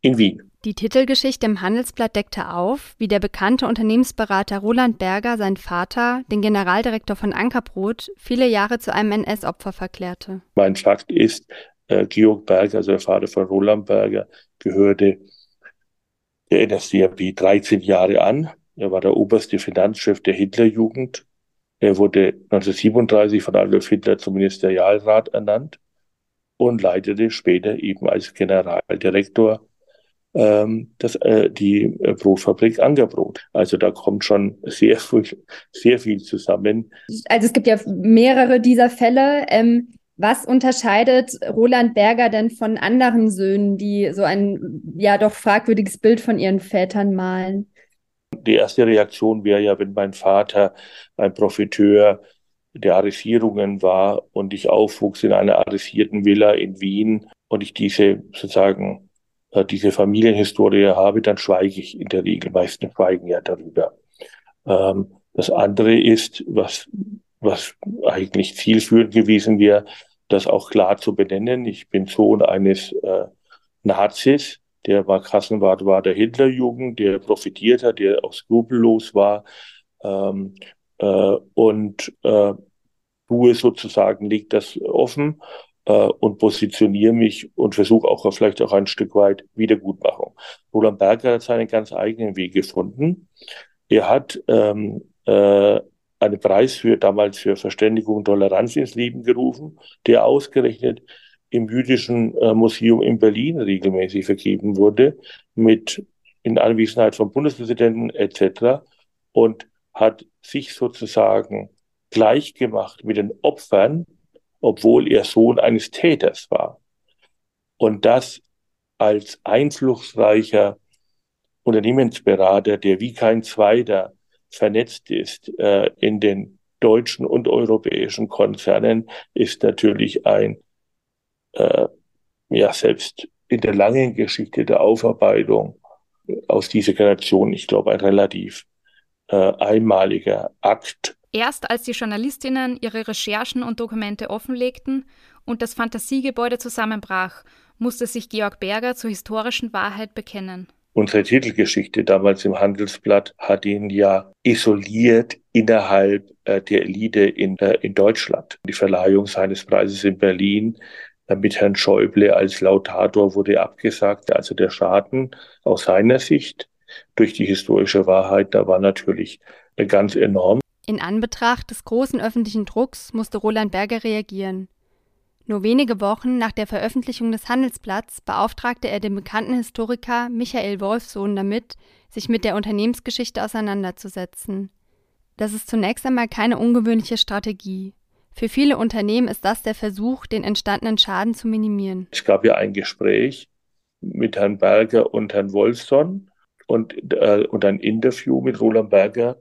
in Wien. Die Titelgeschichte im Handelsblatt deckte auf, wie der bekannte Unternehmensberater Roland Berger seinen Vater, den Generaldirektor von Ankerbrot, viele Jahre zu einem NS-Opfer verklärte. Mein Fakt ist, äh, Georg Berger, also der Vater von Roland Berger, gehörte der NSDAP 13 Jahre an. Er war der oberste Finanzchef der Hitlerjugend. Er wurde 1937 von Adolf Hitler zum Ministerialrat ernannt und leitete später eben als Generaldirektor ähm, das, äh, die äh, Brotfabrik Angerbrot. Also da kommt schon sehr viel, sehr viel zusammen. Also es gibt ja mehrere dieser Fälle. Ähm, was unterscheidet Roland Berger denn von anderen Söhnen, die so ein ja doch fragwürdiges Bild von ihren Vätern malen? Die erste Reaktion wäre ja, wenn mein Vater ein Profiteur der Arisierungen war und ich aufwuchs in einer arisierten Villa in Wien und ich diese sozusagen äh, diese Familienhistorie habe, dann schweige ich in der Regel. Meistens schweigen ja darüber. Ähm, das andere ist, was, was eigentlich zielführend gewesen wäre, das auch klar zu benennen. Ich bin Sohn eines äh, Nazis, der war Kassenwart war der Hitlerjugend, der profitiert hat, der auch skrupellos war. Ähm, äh, und äh, tue sozusagen, legt das offen äh, und positioniere mich und versuche auch vielleicht auch ein Stück weit Wiedergutmachung. Roland Berger hat seinen ganz eigenen Weg gefunden. Er hat ähm, äh, einen Preis für damals für Verständigung und Toleranz ins Leben gerufen, der ausgerechnet im Jüdischen äh, Museum in Berlin regelmäßig vergeben wurde, mit in Anwesenheit von Bundespräsidenten etc. und hat sich sozusagen gleichgemacht mit den Opfern obwohl er Sohn eines Täters war. Und das als einflussreicher Unternehmensberater, der wie kein zweiter vernetzt ist äh, in den deutschen und europäischen Konzernen, ist natürlich ein, äh, ja, selbst in der langen Geschichte der Aufarbeitung aus dieser Generation, ich glaube, ein relativ äh, einmaliger Akt. Erst als die Journalistinnen ihre Recherchen und Dokumente offenlegten und das Fantasiegebäude zusammenbrach, musste sich Georg Berger zur historischen Wahrheit bekennen. Unsere Titelgeschichte damals im Handelsblatt hat ihn ja isoliert innerhalb äh, der Elite in, äh, in Deutschland. Die Verleihung seines Preises in Berlin mit Herrn Schäuble als Lautator wurde abgesagt. Also der Schaden aus seiner Sicht durch die historische Wahrheit, da war natürlich äh, ganz enorm. In Anbetracht des großen öffentlichen Drucks musste Roland Berger reagieren. Nur wenige Wochen nach der Veröffentlichung des Handelsblatts beauftragte er den bekannten Historiker Michael Wolfsohn damit, sich mit der Unternehmensgeschichte auseinanderzusetzen. Das ist zunächst einmal keine ungewöhnliche Strategie. Für viele Unternehmen ist das der Versuch, den entstandenen Schaden zu minimieren. Es gab ja ein Gespräch mit Herrn Berger und Herrn Wolfson und, äh, und ein Interview mit Roland Berger,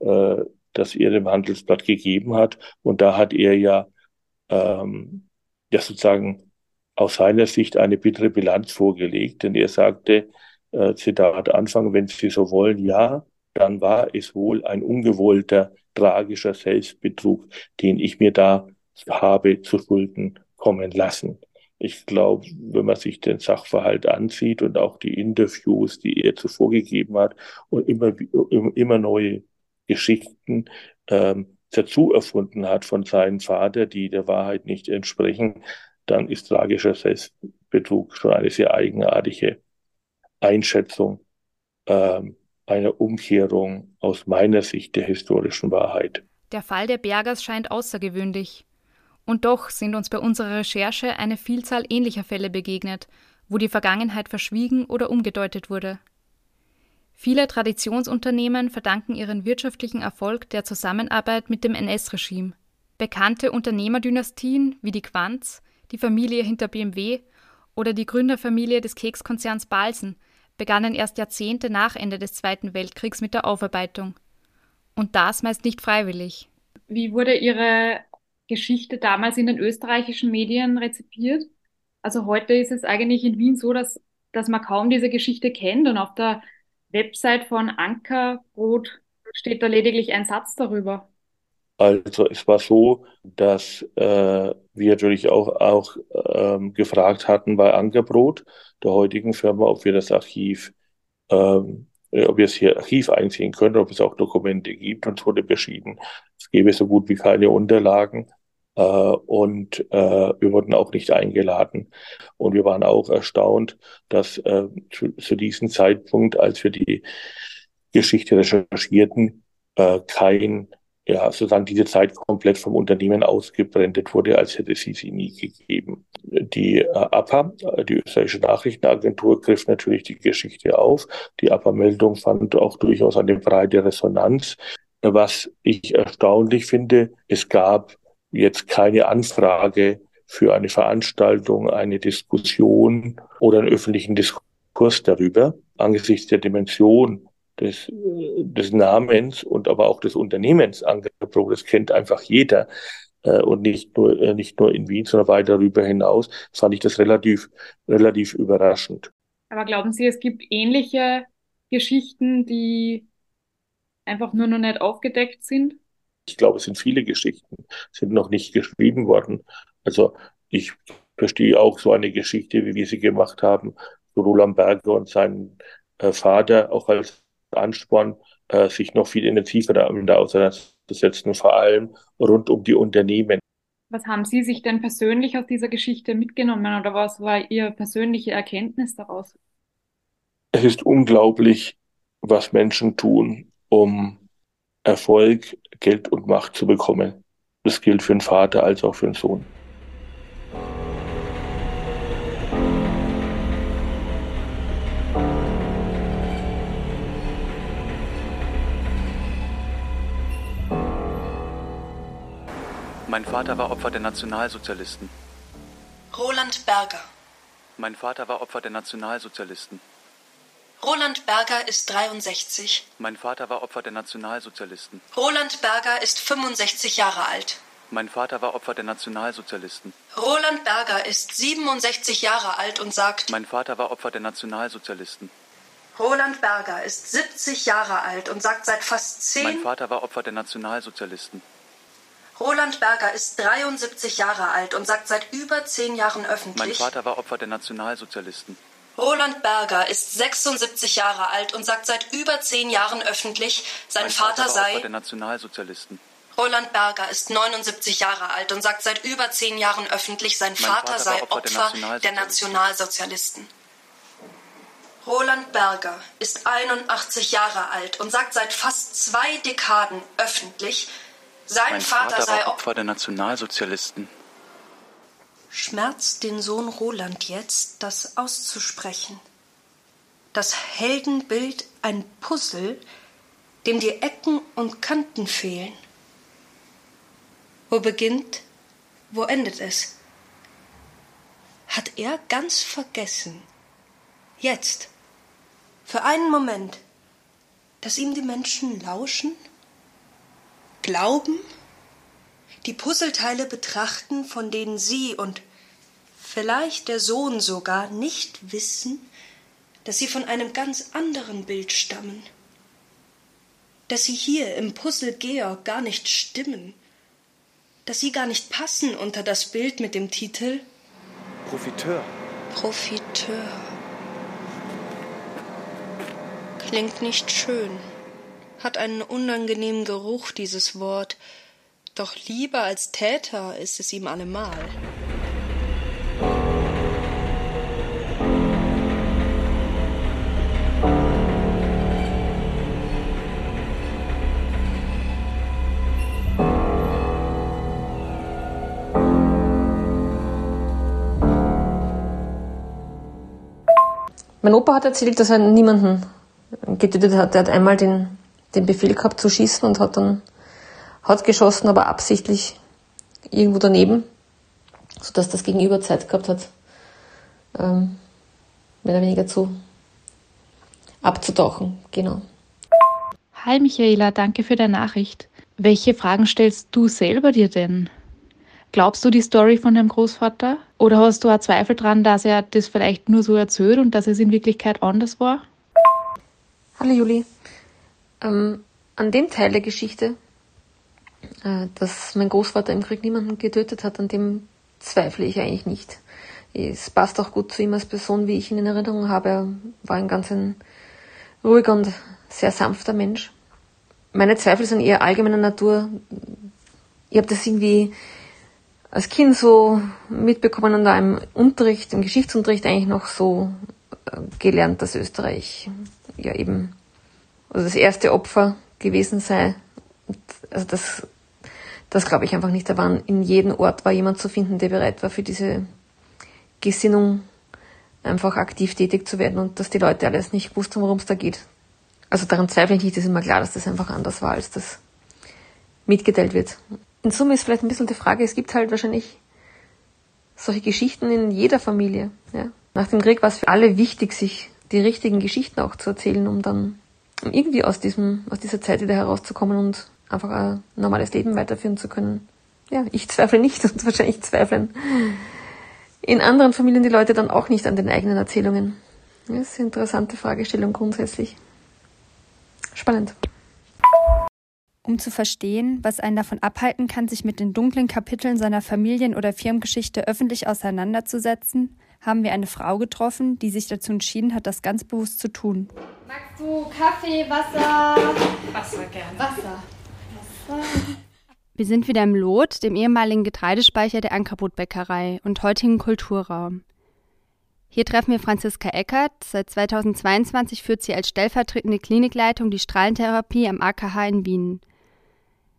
äh, das er dem Handelsblatt gegeben hat. Und da hat er ja ähm, ja sozusagen aus seiner Sicht eine bittere Bilanz vorgelegt, denn er sagte, äh, Zitat Anfang, wenn Sie so wollen, ja, dann war es wohl ein ungewollter, tragischer Selbstbetrug, den ich mir da habe zu Schulden kommen lassen. Ich glaube, wenn man sich den Sachverhalt ansieht und auch die Interviews, die er zuvor gegeben hat und immer, immer neue Geschichten, ähm, dazu erfunden hat von seinem Vater, die der Wahrheit nicht entsprechen, dann ist tragischer Selbstbetrug schon eine sehr eigenartige Einschätzung ähm, einer Umkehrung aus meiner Sicht der historischen Wahrheit. Der Fall der Bergers scheint außergewöhnlich. Und doch sind uns bei unserer Recherche eine Vielzahl ähnlicher Fälle begegnet, wo die Vergangenheit verschwiegen oder umgedeutet wurde. Viele Traditionsunternehmen verdanken ihren wirtschaftlichen Erfolg der Zusammenarbeit mit dem NS-Regime. Bekannte Unternehmerdynastien wie die Quanz, die Familie hinter BMW oder die Gründerfamilie des Kekskonzerns Balsen begannen erst Jahrzehnte nach Ende des Zweiten Weltkriegs mit der Aufarbeitung. Und das meist nicht freiwillig. Wie wurde Ihre Geschichte damals in den österreichischen Medien rezipiert? Also heute ist es eigentlich in Wien so, dass, dass man kaum diese Geschichte kennt und auf der Website von Ankerbrot steht da lediglich ein Satz darüber. Also es war so, dass äh, wir natürlich auch, auch ähm, gefragt hatten bei Ankerbrot, der heutigen Firma, ob wir das Archiv, ähm, äh, ob wir es hier Archiv einsehen können, ob es auch Dokumente gibt. Und es wurde beschieden, es gäbe so gut wie keine Unterlagen. Äh, und äh, wir wurden auch nicht eingeladen. Und wir waren auch erstaunt, dass äh, zu, zu diesem Zeitpunkt, als wir die Geschichte recherchierten, äh, kein, ja, sozusagen diese Zeit komplett vom Unternehmen ausgebrennt wurde, als hätte sie sie nie gegeben. Die äh, APA, die österreichische Nachrichtenagentur, griff natürlich die Geschichte auf. Die APA-Meldung fand auch durchaus eine breite Resonanz. Was ich erstaunlich finde, es gab jetzt keine Anfrage für eine Veranstaltung, eine Diskussion oder einen öffentlichen Diskurs darüber. Angesichts der Dimension des, des Namens und aber auch des Unternehmens Angebot, das kennt einfach jeder äh, und nicht nur, äh, nicht nur in Wien, sondern weit darüber hinaus, fand ich das relativ, relativ überraschend. Aber glauben Sie, es gibt ähnliche Geschichten, die einfach nur noch nicht aufgedeckt sind? Ich glaube, es sind viele Geschichten, sind noch nicht geschrieben worden. Also ich verstehe auch so eine Geschichte, wie wir sie gemacht haben, Roland Berger und seinen äh, Vater, auch als Ansporn, äh, sich noch viel intensiver damit auseinanderzusetzen, vor allem rund um die Unternehmen. Was haben Sie sich denn persönlich aus dieser Geschichte mitgenommen oder was war Ihre persönliche Erkenntnis daraus? Es ist unglaublich, was Menschen tun, um Erfolg, Geld und Macht zu bekommen. Das gilt für den Vater als auch für den Sohn. Mein Vater war Opfer der Nationalsozialisten. Roland Berger. Mein Vater war Opfer der Nationalsozialisten. Roland Berger ist 63. Mein Vater war Opfer der Nationalsozialisten. Roland Berger ist 65 Jahre alt. Mein Vater war Opfer der Nationalsozialisten. Roland Berger ist 67 Jahre alt und sagt, Mein Vater war Opfer der Nationalsozialisten. Roland Berger ist 70 Jahre alt und sagt seit fast zehn Mein Vater war Opfer der Nationalsozialisten. Roland Berger ist 73 Jahre alt und sagt seit über zehn Jahren Mein öffentlich. Vater war Opfer der Nationalsozialisten. Roland Berger ist 76 Jahre alt und sagt seit über zehn Jahren öffentlich, sein mein Vater war Opfer sei. der Nationalsozialisten. Roland Berger ist 79 Jahre alt und sagt seit über zehn Jahren öffentlich, sein Mein Vater Vater sei Opfer der Opfer der Nationalsozialisten. Roland Berger ist 81 Jahre alt und sagt seit fast zwei Dekaden öffentlich, sein Mein Vater, Vater sei. Opfer der Nationalsozialisten. Schmerzt den Sohn Roland jetzt, das auszusprechen. Das Heldenbild ein Puzzle, dem die Ecken und Kanten fehlen. Wo beginnt, wo endet es? Hat er ganz vergessen, jetzt, für einen Moment, dass ihm die Menschen lauschen, glauben, die Puzzleteile betrachten, von denen sie und vielleicht der Sohn sogar nicht wissen, dass sie von einem ganz anderen Bild stammen, dass sie hier im Puzzle Georg gar nicht stimmen, dass sie gar nicht passen unter das Bild mit dem Titel Profiteur. Profiteur. Klingt nicht schön, hat einen unangenehmen Geruch dieses Wort, doch lieber als Täter ist es ihm allemal. Mein Opa hat erzählt, dass er niemanden getötet hat. Er hat einmal den, den Befehl gehabt zu schießen und hat dann hat geschossen, aber absichtlich irgendwo daneben, sodass das Gegenüber Zeit gehabt hat, ähm, mehr oder weniger zu abzutauchen. Genau. Hi Michaela, danke für deine Nachricht. Welche Fragen stellst du selber dir denn? Glaubst du die Story von deinem Großvater? Oder hast du auch Zweifel dran, dass er das vielleicht nur so erzählt und dass es in Wirklichkeit anders war? Hallo Juli. Ähm, an dem Teil der Geschichte, äh, dass mein Großvater im Krieg niemanden getötet hat, an dem zweifle ich eigentlich nicht. Es passt auch gut zu ihm als Person, wie ich ihn in Erinnerung habe. Er war ein ganz ein ruhiger und sehr sanfter Mensch. Meine Zweifel sind eher allgemeiner Natur. Ich habe das irgendwie als Kind so mitbekommen und da im Unterricht, im Geschichtsunterricht eigentlich noch so äh, gelernt, dass Österreich ja eben also das erste Opfer gewesen sei. Also das, das glaube ich einfach nicht. Da waren in jedem Ort war jemand zu finden, der bereit war für diese Gesinnung einfach aktiv tätig zu werden und dass die Leute alles nicht gewusst haben, worum es da geht. Also daran zweifle ich nicht, ist immer klar, dass das einfach anders war, als das mitgeteilt wird. In Summe ist vielleicht ein bisschen die Frage, es gibt halt wahrscheinlich solche Geschichten in jeder Familie. Ja. Nach dem Krieg war es für alle wichtig, sich die richtigen Geschichten auch zu erzählen, um dann um irgendwie aus diesem, aus dieser Zeit wieder herauszukommen und einfach ein normales Leben weiterführen zu können. Ja, ich zweifle nicht und wahrscheinlich zweifeln in anderen Familien die Leute dann auch nicht an den eigenen Erzählungen. Das ist eine interessante Fragestellung grundsätzlich. Spannend. Um zu verstehen, was einen davon abhalten kann, sich mit den dunklen Kapiteln seiner Familien- oder Firmengeschichte öffentlich auseinanderzusetzen, haben wir eine Frau getroffen, die sich dazu entschieden hat, das ganz bewusst zu tun. Magst du Kaffee, Wasser? Wasser gerne. Wasser. Wasser. Wir sind wieder im Lot, dem ehemaligen Getreidespeicher der Ankerbrotbäckerei und heutigen Kulturraum. Hier treffen wir Franziska Eckert. Seit 2022 führt sie als stellvertretende Klinikleitung die Strahlentherapie am AKH in Wien.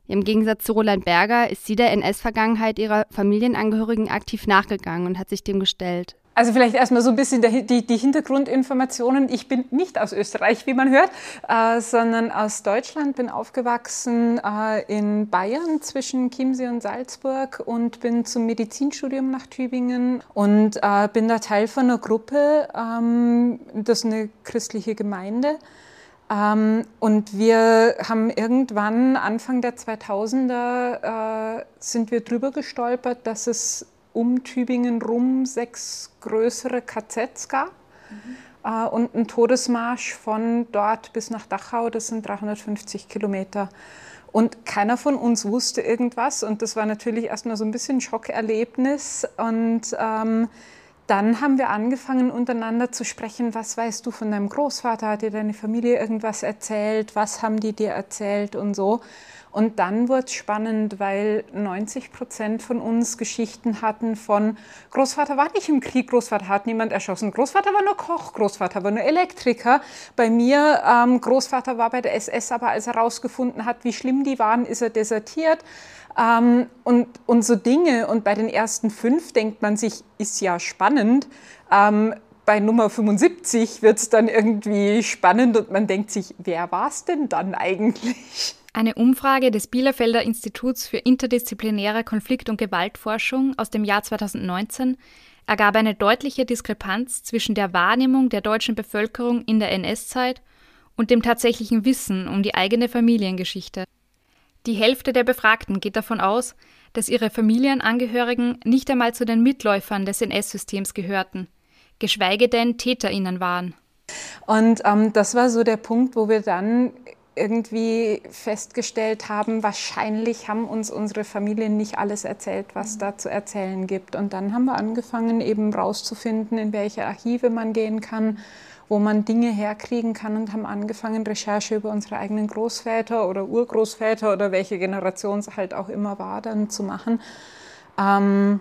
Im Gegensatz zu Roland Berger ist sie der NS-Vergangenheit ihrer Familienangehörigen aktiv nachgegangen und hat sich dem gestellt. Also vielleicht erstmal so ein bisschen die, die, Hintergrundinformationen. Ich bin nicht aus Österreich, wie man hört, äh, sondern aus Deutschland, bin aufgewachsen äh, in Bayern zwischen Chiemsee und Salzburg und bin zum Medizinstudium nach Tübingen und äh, bin da Teil von einer Gruppe, ähm, das ist eine christliche Gemeinde. Ähm, und wir haben irgendwann Anfang der 2000er äh, sind wir drüber gestolpert, dass es um Tübingen rum sechs größere KZs gab. Mhm. Äh, und ein Todesmarsch von dort bis nach Dachau, das sind 350 Kilometer. Und keiner von uns wusste irgendwas. Und das war natürlich erstmal so ein bisschen ein Schockerlebnis. Und ähm, dann haben wir angefangen, untereinander zu sprechen, was weißt du von deinem Großvater? Hat dir deine Familie irgendwas erzählt? Was haben die dir erzählt und so? Und dann wurde es spannend, weil 90 Prozent von uns Geschichten hatten von Großvater war nicht im Krieg, Großvater hat niemand erschossen, Großvater war nur Koch, Großvater war nur Elektriker. Bei mir, ähm, Großvater war bei der SS, aber als er herausgefunden hat, wie schlimm die waren, ist er desertiert. Ähm, und, und so Dinge. Und bei den ersten fünf denkt man sich, ist ja spannend. Ähm, bei Nummer 75 wird es dann irgendwie spannend und man denkt sich, wer war es denn dann eigentlich? Eine Umfrage des Bielefelder Instituts für interdisziplinäre Konflikt- und Gewaltforschung aus dem Jahr 2019 ergab eine deutliche Diskrepanz zwischen der Wahrnehmung der deutschen Bevölkerung in der NS-Zeit und dem tatsächlichen Wissen um die eigene Familiengeschichte. Die Hälfte der Befragten geht davon aus, dass ihre Familienangehörigen nicht einmal zu den Mitläufern des NS-Systems gehörten, geschweige denn TäterInnen waren. Und ähm, das war so der Punkt, wo wir dann irgendwie festgestellt haben, wahrscheinlich haben uns unsere Familien nicht alles erzählt, was da zu erzählen gibt. Und dann haben wir angefangen, eben rauszufinden, in welche Archive man gehen kann, wo man Dinge herkriegen kann und haben angefangen, Recherche über unsere eigenen Großväter oder Urgroßväter oder welche Generation es halt auch immer war, dann zu machen. Ähm,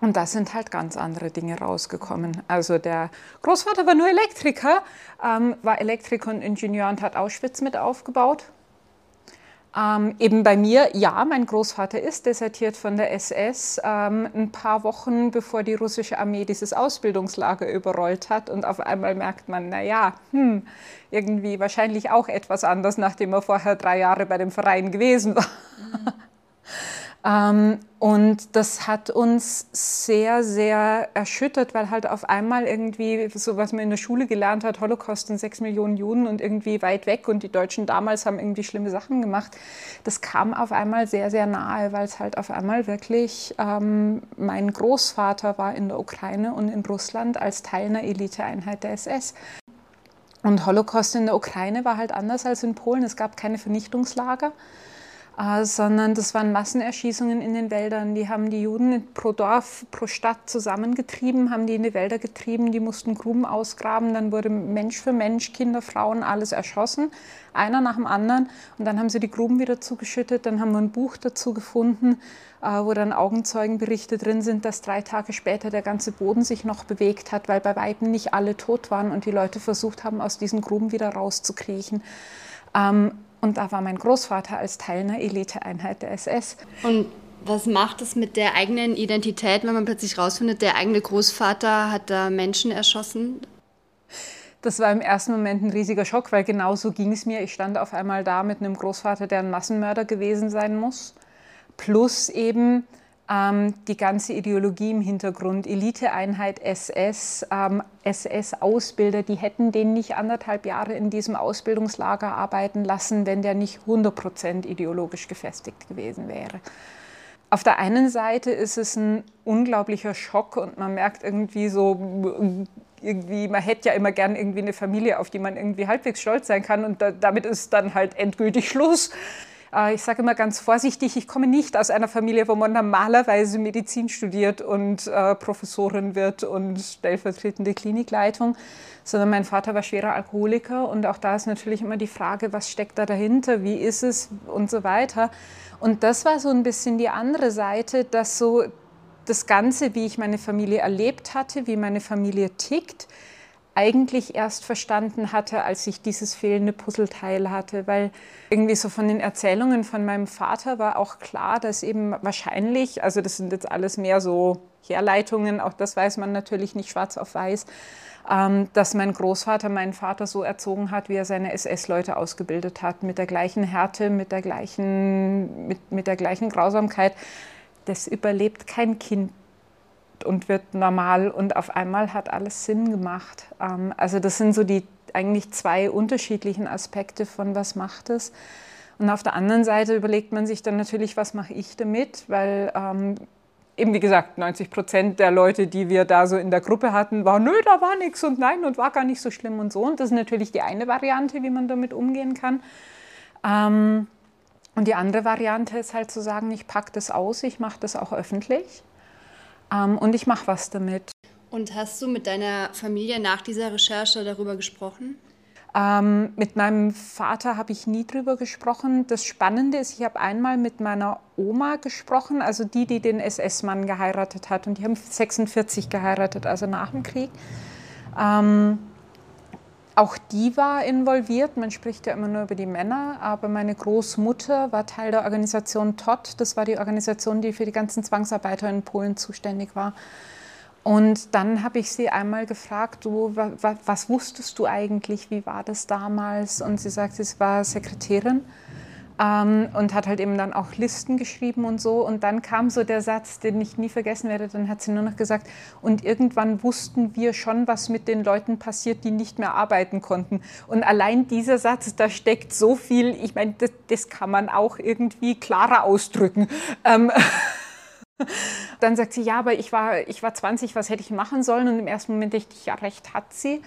und da sind halt ganz andere Dinge rausgekommen. Also der Großvater war nur Elektriker, ähm, war Elektriker und Ingenieur und hat Auschwitz mit aufgebaut. Ähm, eben bei mir, ja, mein Großvater ist desertiert von der SS, ähm, ein paar Wochen bevor die russische Armee dieses Ausbildungslager überrollt hat. Und auf einmal merkt man, naja, hm, irgendwie wahrscheinlich auch etwas anders, nachdem er vorher drei Jahre bei dem Verein gewesen war. Mhm. Ähm, und das hat uns sehr, sehr erschüttert, weil halt auf einmal irgendwie, so was man in der Schule gelernt hat, Holocaust sind sechs Millionen Juden und irgendwie weit weg und die Deutschen damals haben irgendwie schlimme Sachen gemacht. Das kam auf einmal sehr, sehr nahe, weil es halt auf einmal wirklich, ähm, mein Großvater war in der Ukraine und in Russland als Teil einer Eliteeinheit der SS. Und Holocaust in der Ukraine war halt anders als in Polen. Es gab keine Vernichtungslager äh, sondern das waren Massenerschießungen in den Wäldern. Die haben die Juden pro Dorf, pro Stadt zusammengetrieben, haben die in die Wälder getrieben, die mussten Gruben ausgraben, dann wurde Mensch für Mensch, Kinder, Frauen, alles erschossen, einer nach dem anderen. Und dann haben sie die Gruben wieder zugeschüttet, dann haben wir ein Buch dazu gefunden, äh, wo dann Augenzeugenberichte drin sind, dass drei Tage später der ganze Boden sich noch bewegt hat, weil bei Weitem nicht alle tot waren und die Leute versucht haben, aus diesen Gruben wieder rauszukriechen. Ähm, und da war mein Großvater als Teil einer Eliteeinheit der SS. Und was macht es mit der eigenen Identität, wenn man plötzlich rausfindet, der eigene Großvater hat da Menschen erschossen? Das war im ersten Moment ein riesiger Schock, weil genau so ging es mir. Ich stand auf einmal da mit einem Großvater, der ein Massenmörder gewesen sein muss. Plus eben ähm, die ganze Ideologie im Hintergrund, Eliteeinheit SS, ähm, SS-Ausbilder, die hätten den nicht anderthalb Jahre in diesem Ausbildungslager arbeiten lassen, wenn der nicht 100% ideologisch gefestigt gewesen wäre. Auf der einen Seite ist es ein unglaublicher Schock und man merkt irgendwie so, irgendwie, man hätte ja immer gern irgendwie eine Familie, auf die man irgendwie halbwegs stolz sein kann und da, damit ist dann halt endgültig Schluss. Äh, ich sage immer ganz vorsichtig, ich komme nicht aus einer Familie, wo man normalerweise Medizin studiert und äh, Professorin wird und stellvertretende Klinikleitung, sondern mein Vater war schwerer Alkoholiker und auch da ist natürlich immer die Frage, was steckt da dahinter, wie ist es und so weiter. Und das war so ein bisschen die andere Seite, dass so das Ganze, wie ich meine Familie erlebt hatte, wie meine Familie tickt, eigentlich erst verstanden hatte, als ich dieses fehlende Puzzleteil hatte, weil irgendwie so von den Erzählungen von meinem Vater war auch klar, dass eben wahrscheinlich, also das sind jetzt alles mehr so Herleitungen, auch das weiß man natürlich nicht schwarz auf weiß, ähm, dass mein Großvater meinen Vater so erzogen hat, wie er seine SS-Leute ausgebildet hat, mit der gleichen Härte, mit der gleichen, mit, mit der gleichen Grausamkeit. Das überlebt kein Kind und wird normal und auf einmal hat alles Sinn gemacht. Ähm, also das sind so die eigentlich zwei unterschiedlichen Aspekte von was macht es. Und auf der anderen Seite überlegt man sich dann natürlich, was mache ich damit, weil ähm, eben wie gesagt, 90 Prozent der Leute, die wir da so in der Gruppe hatten, waren, nö, da war nichts und nein und war gar nicht so schlimm und so. Und das ist natürlich die eine Variante, wie man damit umgehen kann. Ähm, und die andere Variante ist halt zu sagen, ich packe das aus, ich mache das auch öffentlich ähm, und ich mache was damit. Und hast du mit deiner Familie nach dieser Recherche darüber gesprochen? Ähm, mit meinem Vater habe ich nie drüber gesprochen. Das Spannende ist, ich habe einmal mit meiner Oma gesprochen, also die, die den SS-Mann geheiratet hat. Und die haben 46 geheiratet, also nach dem Krieg. Ähm, auch die war involviert. Man spricht ja immer nur über die Männer, aber meine Großmutter war Teil der Organisation TOT. Das war die Organisation, die für die ganzen Zwangsarbeiter in Polen zuständig war. Und dann habe ich sie einmal gefragt, du, was, wusstest du eigentlich, wie war das damals? Und sie sagt, sie war Sekretärin ähm, und hat halt eben dann auch Listen geschrieben und so. Und dann kam so der Satz, den ich nie vergessen werde, dann hat sie nur noch gesagt, und irgendwann wussten wir schon, was mit den Leuten passiert, die nicht mehr arbeiten konnten. Und allein dieser Satz, da steckt so viel, ich meine, das, das kann man auch irgendwie klarer ausdrücken. Ähm, Dann sagt sie, ja, aber ich war, ich war 20, was hätte ich machen sollen? Und im ersten Moment dachte ich, ja, recht hat sie.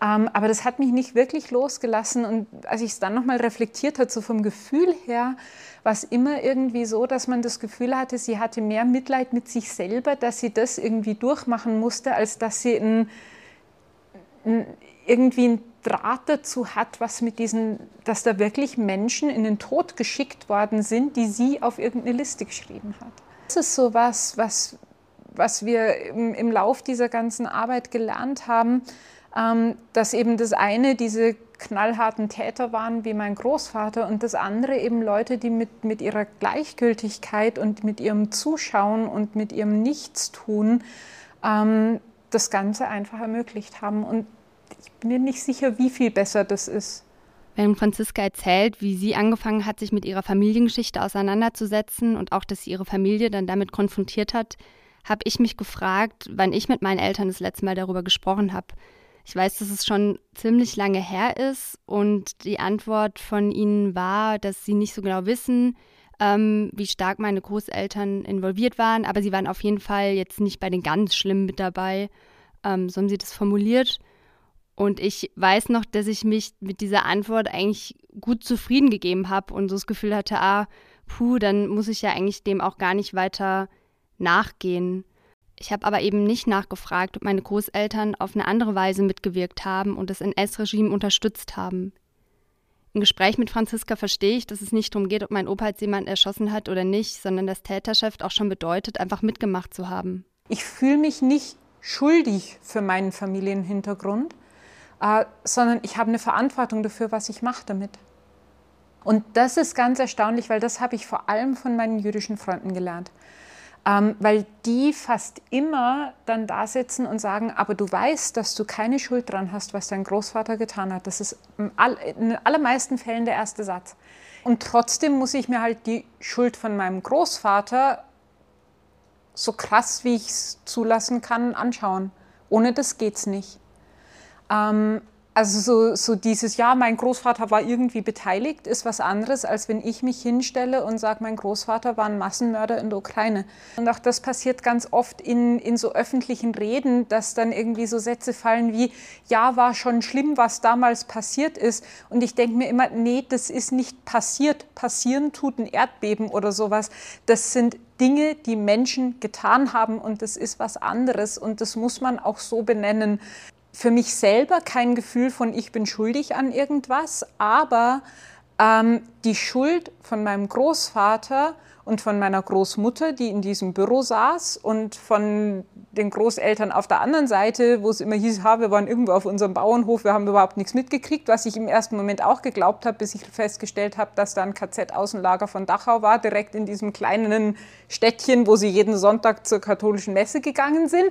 Ähm, aber das hat mich nicht wirklich losgelassen. Und als ich es dann nochmal reflektiert habe, so vom Gefühl her, war es immer irgendwie so, dass man das Gefühl hatte, sie hatte mehr Mitleid mit sich selber, dass sie das irgendwie durchmachen musste, als dass sie ein, ein, irgendwie ein Draht dazu hat, was mit diesen, dass da wirklich Menschen in den Tod geschickt worden sind, die sie auf irgendeine Liste geschrieben hat. Das ist so was, was, was wir im, im Lauf dieser ganzen Arbeit gelernt haben, dass eben das eine diese knallharten Täter waren wie mein Großvater und das andere eben Leute, die mit, mit ihrer Gleichgültigkeit und mit ihrem Zuschauen und mit ihrem Nichtstun ähm, das Ganze einfach ermöglicht haben. Und ich bin mir nicht sicher, wie viel besser das ist. Wenn Franziska erzählt, wie sie angefangen hat, sich mit ihrer Familiengeschichte auseinanderzusetzen und auch, dass sie ihre Familie dann damit konfrontiert hat, habe ich mich gefragt, wann ich mit meinen Eltern das letzte Mal darüber gesprochen habe. Ich weiß, dass es schon ziemlich lange her ist und die Antwort von ihnen war, dass sie nicht so genau wissen, ähm, wie stark meine Großeltern involviert waren, aber sie waren auf jeden Fall jetzt nicht bei den ganz Schlimmen mit dabei. Ähm, so haben sie das formuliert. Und ich weiß noch, dass ich mich mit dieser Antwort eigentlich gut zufrieden gegeben habe und so das Gefühl hatte, ah, puh, dann muss ich ja eigentlich dem auch gar nicht weiter nachgehen. Ich habe aber eben nicht nachgefragt, ob meine Großeltern auf eine andere Weise mitgewirkt haben und das NS-Regime unterstützt haben. Im Gespräch mit Franziska verstehe ich, dass es nicht darum geht, ob mein Opa jetzt jemanden erschossen hat oder nicht, sondern dass Täterschaft auch schon bedeutet, einfach mitgemacht zu haben. Ich fühle mich nicht schuldig für meinen Familienhintergrund äh, sondern ich habe eine Verantwortung dafür, was ich mache damit. Und das ist ganz erstaunlich, weil das habe ich vor allem von meinen jüdischen Freunden gelernt. Ähm, weil die fast immer dann da sitzen und sagen, aber du weißt, dass du keine Schuld dran hast, was dein Großvater getan hat. Das ist in allermeisten Fällen der erste Satz. Und trotzdem muss ich mir halt die Schuld von meinem Großvater so krass, wie ich es zulassen kann, anschauen. Ohne das geht's nicht. Ähm, also so, so dieses, ja, mein Großvater war irgendwie beteiligt, ist was anderes, als wenn ich mich hinstelle und sage, mein Großvater war ein Massenmörder in der Ukraine. Und auch das passiert ganz oft in, in so öffentlichen Reden, dass dann irgendwie so Sätze fallen wie, ja, war schon schlimm, was damals passiert ist. Und ich denke mir immer, nee, das ist nicht passiert. Passieren tut ein Erdbeben oder sowas. Das sind Dinge, die Menschen getan haben und das ist was anderes und das muss man auch so benennen für mich selber kein Gefühl von, ich bin schuldig an irgendwas, aber ähm, die Schuld von meinem Großvater und von meiner Großmutter, die in diesem Büro saß und von den Großeltern auf der anderen Seite, wo es immer hieß, ha, wir waren irgendwo auf unserem Bauernhof, wir haben überhaupt nichts mitgekriegt, was ich im ersten Moment auch geglaubt habe, bis ich festgestellt habe, dass da ein KZ-Außenlager von Dachau war, direkt in diesem kleinen Städtchen, wo sie jeden Sonntag zur katholischen Messe gegangen sind.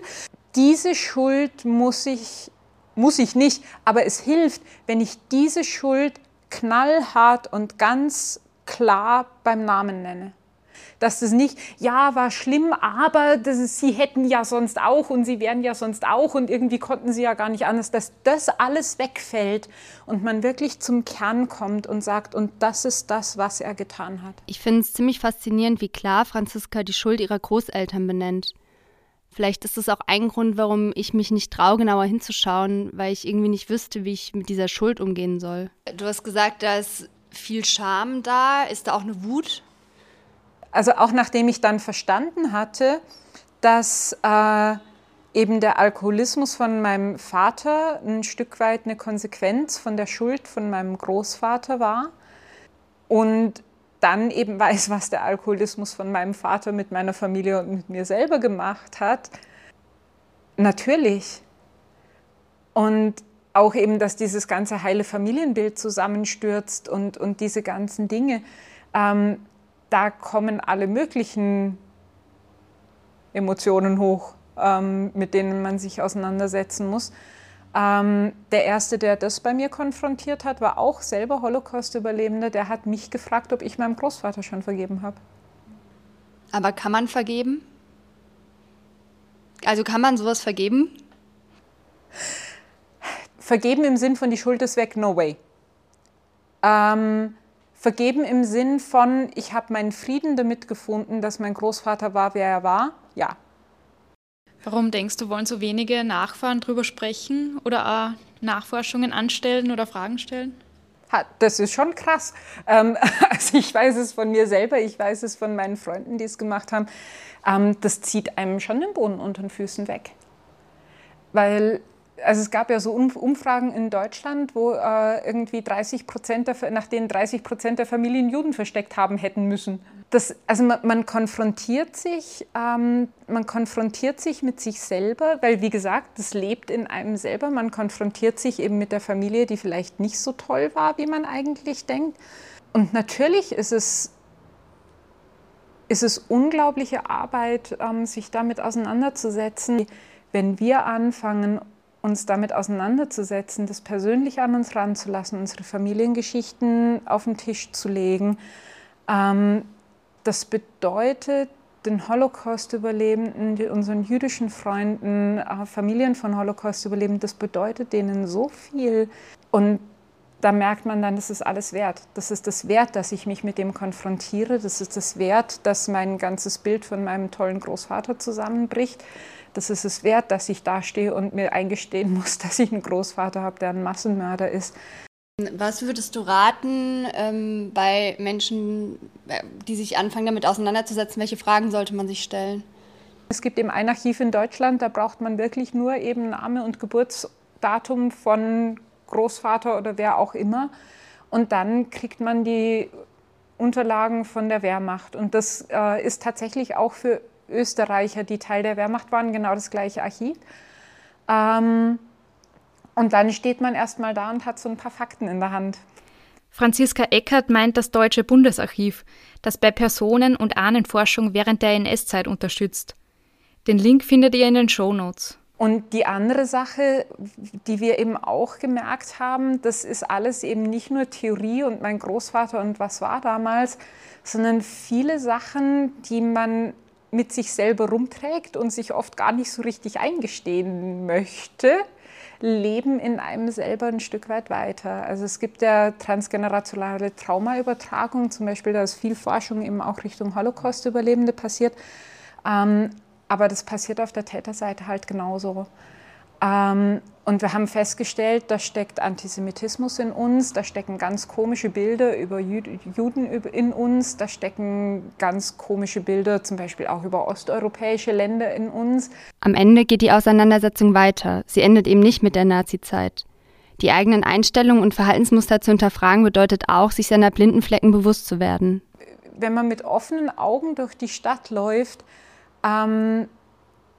Diese Schuld muss ich, muss ich nicht, aber es hilft, wenn ich diese Schuld knallhart und ganz klar beim Namen nenne. Dass das nicht, ja, war schlimm, aber das ist, sie hätten ja sonst auch und sie wären ja sonst auch und irgendwie konnten sie ja gar nicht anders, dass das alles wegfällt und man wirklich zum Kern kommt und sagt, und das ist das, was er getan hat. Ich finde es ziemlich faszinierend, wie klar Franziska die Schuld ihrer Großeltern benennt. Vielleicht ist das auch ein Grund, warum ich mich nicht traue, genauer hinzuschauen, weil ich irgendwie nicht wüsste, wie ich mit dieser Schuld umgehen soll. Du hast gesagt, da ist viel Scham da. Ist da auch eine Wut? Also auch nachdem ich dann verstanden hatte, dass äh, eben der Alkoholismus von meinem Vater ein Stück weit eine Konsequenz von der Schuld von meinem Großvater war und dann eben weiß, was der Alkoholismus von meinem Vater mit meiner Familie und mit mir selber gemacht hat, natürlich. Und auch eben, dass dieses ganze heile Familienbild zusammenstürzt und, und diese ganzen Dinge, ähm, da kommen alle möglichen Emotionen hoch, ähm, mit denen man sich auseinandersetzen muss. Ähm, der erste, der das bei mir konfrontiert hat, war auch selber Holocaust-Überlebender. Der hat mich gefragt, ob ich meinem Großvater schon vergeben habe. Aber kann man vergeben? Also kann man sowas vergeben? Vergeben im Sinn von die Schuld ist weg, no way. Ähm, vergeben im Sinn von, ich habe meinen Frieden damit gefunden, dass mein Großvater war, wer er war, ja. Warum denkst du, wollen so wenige Nachfahren darüber sprechen oder auch Nachforschungen anstellen oder Fragen stellen? Das ist schon krass. Ähm, also ich weiß es von mir selber, ich weiß es von meinen Freunden, die es gemacht haben. Ähm, das zieht einem schon den Boden unter den Füßen weg. Weil also es gab ja so Umfragen in Deutschland, wo äh, irgendwie 30 Prozent, nach denen 30 Prozent der Familien Juden versteckt haben hätten müssen. Das, also man, man konfrontiert sich, ähm, man konfrontiert sich mit sich selber, weil wie gesagt, das lebt in einem selber. Man konfrontiert sich eben mit der Familie, die vielleicht nicht so toll war, wie man eigentlich denkt. Und natürlich ist es ist es unglaubliche Arbeit, ähm, sich damit auseinanderzusetzen. Wenn wir anfangen, uns damit auseinanderzusetzen, das persönlich an uns ranzulassen, unsere Familiengeschichten auf den Tisch zu legen. Ähm, das bedeutet, den Holocaust-Überlebenden, unseren jüdischen Freunden, äh, Familien von Holocaust-Überlebenden, das bedeutet denen so viel. Und da merkt man dann, das ist alles wert. Das ist das Wert, dass ich mich mit dem konfrontiere. Das ist das Wert, dass mein ganzes Bild von meinem tollen Großvater zusammenbricht das ist es wert, dass ich da stehe und mir eingestehen muss, dass ich einen Großvater habe, der ein Massenmörder ist. Was würdest du raten ähm, bei Menschen, äh, die sich anfangen, damit auseinanderzusetzen? Welche Fragen sollte man sich stellen? Es gibt eben ein Archiv in Deutschland, da braucht man wirklich nur eben Name und Geburtsdatum von Großvater oder wer auch immer. Und dann kriegt man die Unterlagen von der Wehrmacht. Und das äh, ist tatsächlich auch für Österreicher, die Teil der Wehrmacht waren, genau das gleiche Archiv. Ähm, und dann steht man erstmal da und hat so ein paar Fakten in der Hand. Franziska Eckert meint das Deutsche Bundesarchiv, das bei Personen- und Ahnenforschung während der NS-Zeit unterstützt. Den Link findet ihr in den Show Notes. Und die andere Sache, die wir eben auch gemerkt haben, das ist alles eben nicht nur Theorie und mein Großvater und was war damals, sondern viele Sachen, die man mit sich selber rumträgt und sich oft gar nicht so richtig eingestehen möchte, leben in einem selber ein Stück weit weiter. Also es gibt ja transgenerationale Traumaübertragung, zum Beispiel, da ist viel Forschung eben auch Richtung Holocaust-Überlebende passiert. Ähm, aber das passiert auf der Täterseite halt genauso. Ähm, und wir haben festgestellt, da steckt Antisemitismus in uns, da stecken ganz komische Bilder über Juden in uns, da stecken ganz komische Bilder zum Beispiel auch über osteuropäische Länder in uns. Am Ende geht die Auseinandersetzung weiter. Sie endet eben nicht mit der Nazizeit. Die eigenen Einstellungen und Verhaltensmuster zu hinterfragen bedeutet auch, sich seiner blinden Flecken bewusst zu werden wenn man mit offenen Augen durch die Stadt läuft, ähm,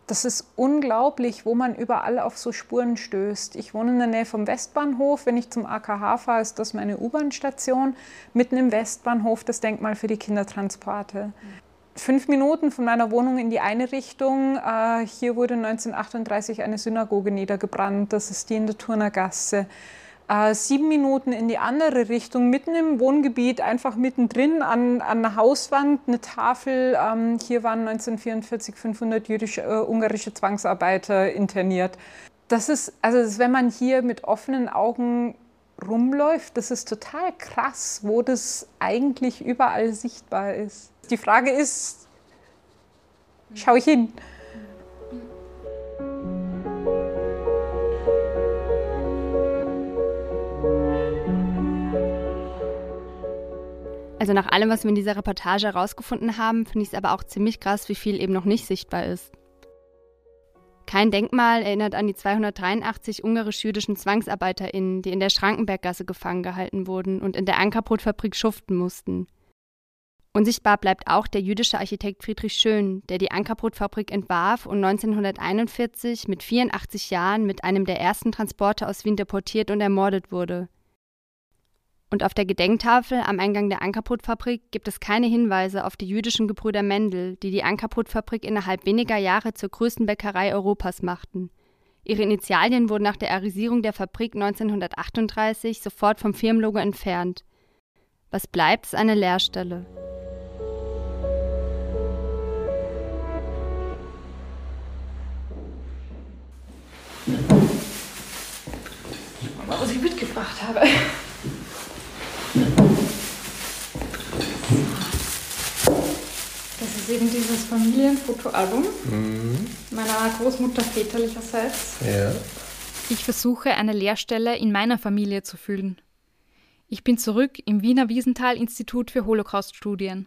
das ist unglaublich, wo man überall auf so Spuren stößt. Ich wohne in der Nähe vom Westbahnhof. Wenn ich zum AKH fahre, ist das meine U-Bahn-Station. Mitten im Westbahnhof das Denkmal für die Kindertransporte. Fünf Minuten von meiner Wohnung in die eine Richtung. Äh, hier wurde 1938 eine Synagoge niedergebrannt. Das ist die in der Turner Gasse äh, sieben Minuten in die andere Richtung, mitten im Wohngebiet, einfach mittendrin an, an einer Hauswand, eine Tafel. Ähm, hier waren 1944 500 jüdisch-ungarische äh, Zwangsarbeiter interniert. Das ist, also wenn man hier mit offenen Augen rumläuft, das ist total krass, wo das eigentlich überall sichtbar ist. Die Frage ist, schaue ich hin? Also nach allem, was wir in dieser Reportage herausgefunden haben, finde ich es aber auch ziemlich krass, wie viel eben noch nicht sichtbar ist. Kein Denkmal erinnert an die 283 ungarisch-jüdischen ZwangsarbeiterInnen, die in der Schrankenberggasse gefangen gehalten wurden und in der Ankerbrotfabrik schuften mussten. Unsichtbar bleibt auch der jüdische Architekt Friedrich Schön, der die Ankerbrotfabrik entwarf und 1941 mit 84 Jahren mit einem der ersten Transporte aus Wien deportiert und ermordet wurde. Und auf der Gedenktafel am Eingang der Ankerbrotfabrik gibt es keine Hinweise auf die jüdischen Gebrüder Mendel, die die Ankerbrotfabrik innerhalb weniger Jahre zur größten Bäckerei Europas machten. Ihre Initialien wurden nach der Arisierung der Fabrik 1938 sofort vom Firmenlogo entfernt. Was bleibt, ist eine Leerstelle. Was ich mitgebracht habe. Ist eben dieses Familienfotoalbum mhm. meiner Großmutter väterlicherseits. Ja. Ich versuche, eine Lehrstelle in meiner Familie zu füllen. Ich bin zurück im Wiener Wiesenthal-Institut für Holocaust-Studien.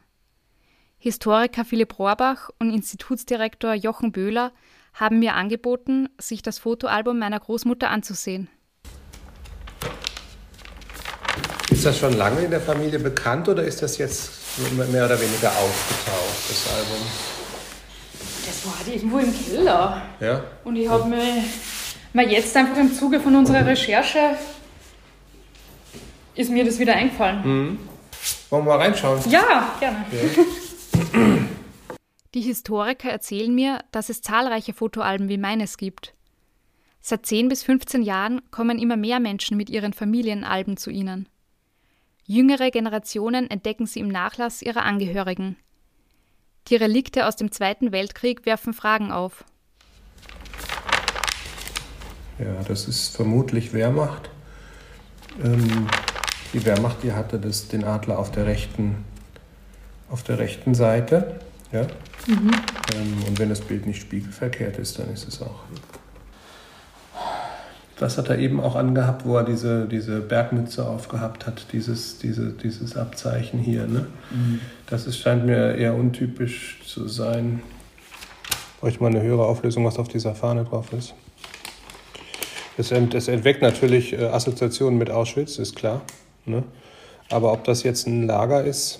Historiker Philipp Rohrbach und Institutsdirektor Jochen Böhler haben mir angeboten, sich das Fotoalbum meiner Großmutter anzusehen. Ist das schon lange in der Familie bekannt oder ist das jetzt mehr oder weniger aufgetaucht, das Album? Das war halt irgendwo im Keller. Ja. Und ich habe mir mal jetzt einfach im Zuge von unserer Recherche ist mir das wieder eingefallen. Mhm. Wollen wir mal reinschauen? Ja, gerne. Ja. Die Historiker erzählen mir, dass es zahlreiche Fotoalben wie meines gibt. Seit 10 bis 15 Jahren kommen immer mehr Menschen mit ihren Familienalben zu ihnen. Jüngere Generationen entdecken sie im Nachlass ihrer Angehörigen. Die Relikte aus dem Zweiten Weltkrieg werfen Fragen auf. Ja, das ist vermutlich Wehrmacht. Ähm, die Wehrmacht, die hatte das, den Adler auf der rechten, auf der rechten Seite. Ja? Mhm. Ähm, und wenn das Bild nicht spiegelverkehrt ist, dann ist es auch was hat er eben auch angehabt, wo er diese, diese Bergmütze aufgehabt hat, dieses, diese, dieses Abzeichen hier. Ne? Mhm. Das ist, scheint mir eher untypisch zu sein. Bräuchte ich mal eine höhere Auflösung, was auf dieser Fahne drauf ist. Es, ent, es entweckt natürlich äh, Assoziationen mit Auschwitz, ist klar. Ne? Aber ob das jetzt ein Lager ist.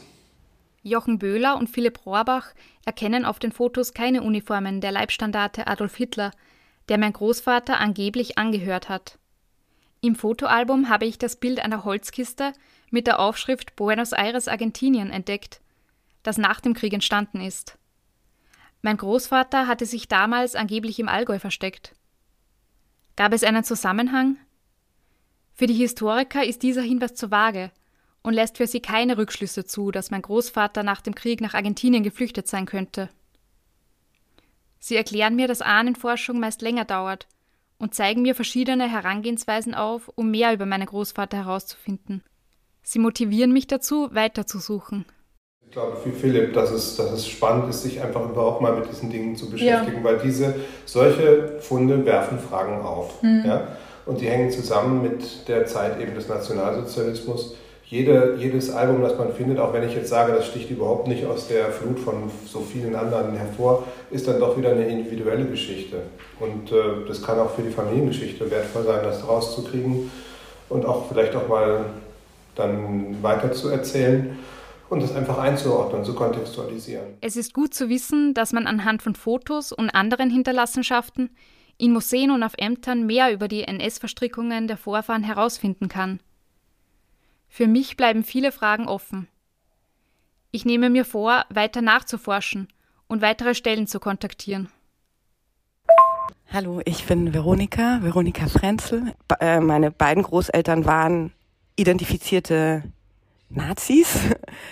Jochen Böhler und Philipp Rohrbach erkennen auf den Fotos keine Uniformen der Leibstandarte Adolf Hitler, der mein Großvater angeblich angehört hat. Im Fotoalbum habe ich das Bild einer Holzkiste mit der Aufschrift Buenos Aires, Argentinien entdeckt, das nach dem Krieg entstanden ist. Mein Großvater hatte sich damals angeblich im Allgäu versteckt. Gab es einen Zusammenhang? Für die Historiker ist dieser Hinweis zu vage und lässt für sie keine Rückschlüsse zu, dass mein Großvater nach dem Krieg nach Argentinien geflüchtet sein könnte. Sie erklären mir, dass Ahnenforschung meist länger dauert und zeigen mir verschiedene Herangehensweisen auf, um mehr über meinen Großvater herauszufinden. Sie motivieren mich dazu, weiterzusuchen. Ich glaube, für Philipp, dass es, dass es spannend ist, sich einfach überhaupt mal mit diesen Dingen zu beschäftigen, ja. weil diese solche Funde werfen Fragen auf. Mhm. Ja? Und die hängen zusammen mit der Zeit eben des Nationalsozialismus jede, jedes Album, das man findet, auch wenn ich jetzt sage, das sticht überhaupt nicht aus der Flut von so vielen anderen hervor, ist dann doch wieder eine individuelle Geschichte. Und äh, das kann auch für die Familiengeschichte wertvoll sein, das rauszukriegen und auch vielleicht auch mal dann weiter zu erzählen. und das einfach einzuordnen, zu kontextualisieren. Es ist gut zu wissen, dass man anhand von Fotos und anderen Hinterlassenschaften in Museen und auf Ämtern mehr über die NS-Verstrickungen der Vorfahren herausfinden kann. Für mich bleiben viele Fragen offen. Ich nehme mir vor, weiter nachzuforschen und weitere Stellen zu kontaktieren. Hallo, ich bin Veronika, Veronika Frenzel. Äh, meine beiden Großeltern waren identifizierte Nazis.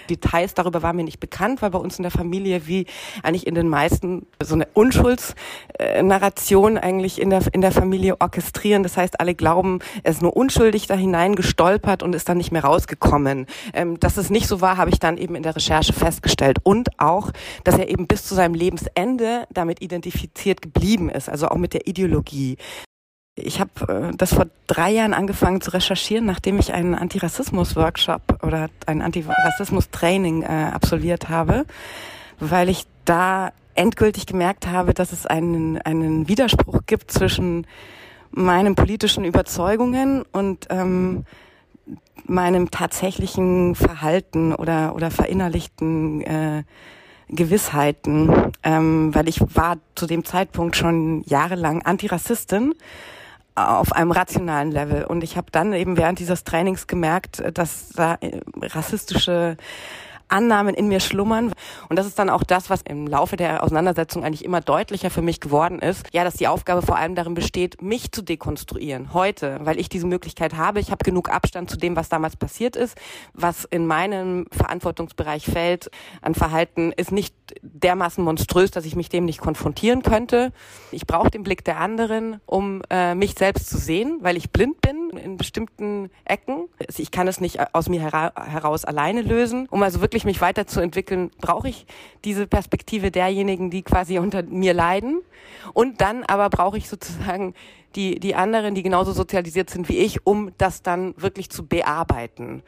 Details darüber waren mir nicht bekannt, weil bei uns in der Familie, wie eigentlich in den meisten, so eine Unschuldsnarration eigentlich in der, in der Familie orchestrieren. Das heißt, alle glauben, er ist nur unschuldig da hinein gestolpert und ist dann nicht mehr rausgekommen. Ähm, dass es nicht so war, habe ich dann eben in der Recherche festgestellt. Und auch, dass er eben bis zu seinem Lebensende damit identifiziert geblieben ist, also auch mit der Ideologie. Ich habe äh, das vor drei Jahren angefangen zu recherchieren, nachdem ich einen Antirassismus-Workshop oder ein Antirassismus-Training äh, absolviert habe, weil ich da endgültig gemerkt habe, dass es einen, einen Widerspruch gibt zwischen meinen politischen Überzeugungen und ähm, meinem tatsächlichen Verhalten oder, oder verinnerlichten äh, Gewissheiten, ähm, weil ich war zu dem Zeitpunkt schon jahrelang Antirassistin auf einem rationalen Level. Und ich habe dann eben während dieses Trainings gemerkt, dass da äh, rassistische Annahmen in mir schlummern. Und das ist dann auch das, was im Laufe der Auseinandersetzung eigentlich immer deutlicher für mich geworden ist. Ja, dass die Aufgabe vor allem darin besteht, mich zu dekonstruieren. Heute, weil ich diese Möglichkeit habe. Ich habe genug Abstand zu dem, was damals passiert ist. Was in meinem Verantwortungsbereich fällt an Verhalten, ist nicht dermaßen monströs, dass ich mich dem nicht konfrontieren könnte. Ich brauche den Blick der anderen, um äh, mich selbst zu sehen, weil ich blind bin in bestimmten Ecken. Ich kann es nicht aus mir hera heraus alleine lösen. Um also wirklich mich weiterzuentwickeln, brauche ich diese Perspektive derjenigen, die quasi unter mir leiden. Und dann aber brauche ich sozusagen die, die anderen, die genauso sozialisiert sind wie ich, um das dann wirklich zu bearbeiten.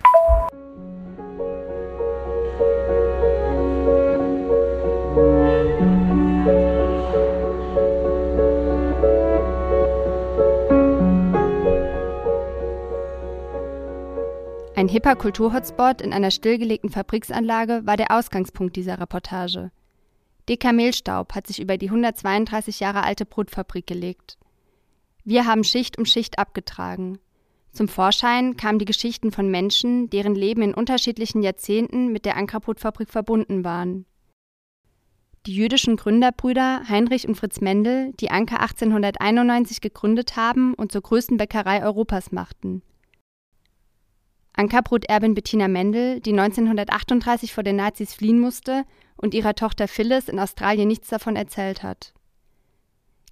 Ein hipper Kulturhotspot in einer stillgelegten Fabriksanlage war der Ausgangspunkt dieser Reportage. Dicker Mehlstaub hat sich über die 132 Jahre alte Brutfabrik gelegt. Wir haben Schicht um Schicht abgetragen. Zum Vorschein kamen die Geschichten von Menschen, deren Leben in unterschiedlichen Jahrzehnten mit der Ankerbrotfabrik verbunden waren. Die jüdischen Gründerbrüder Heinrich und Fritz Mendel, die Anker 1891 gegründet haben und zur größten Bäckerei Europas machten. Ankerbroterbin Bettina Mendel, die 1938 vor den Nazis fliehen musste und ihrer Tochter Phyllis in Australien nichts davon erzählt hat.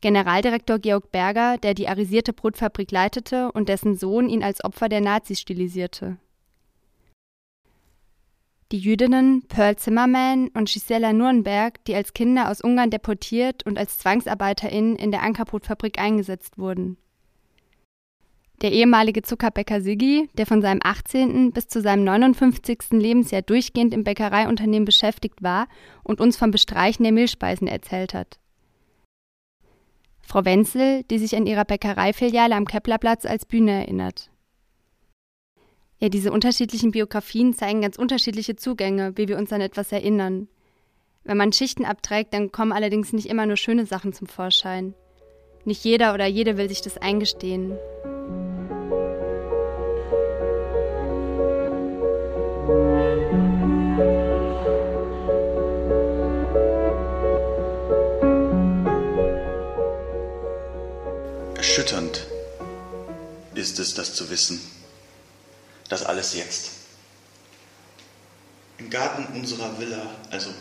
Generaldirektor Georg Berger, der die arisierte Brotfabrik leitete und dessen Sohn ihn als Opfer der Nazis stilisierte. Die Jüdinnen Pearl Zimmerman und Gisela Nürnberg, die als Kinder aus Ungarn deportiert und als ZwangsarbeiterInnen in der Ankerbrotfabrik eingesetzt wurden. Der ehemalige Zuckerbäcker Siggi, der von seinem 18. bis zu seinem 59. Lebensjahr durchgehend im Bäckereiunternehmen beschäftigt war und uns vom Bestreichen der Milchspeisen erzählt hat. Frau Wenzel, die sich an ihrer Bäckereifiliale am Keplerplatz als Bühne erinnert. Ja, diese unterschiedlichen Biografien zeigen ganz unterschiedliche Zugänge, wie wir uns an etwas erinnern. Wenn man Schichten abträgt, dann kommen allerdings nicht immer nur schöne Sachen zum Vorschein. Nicht jeder oder jede will sich das eingestehen. Erschütternd ist es, das zu wissen. Das alles jetzt. Im Garten unserer Villa, also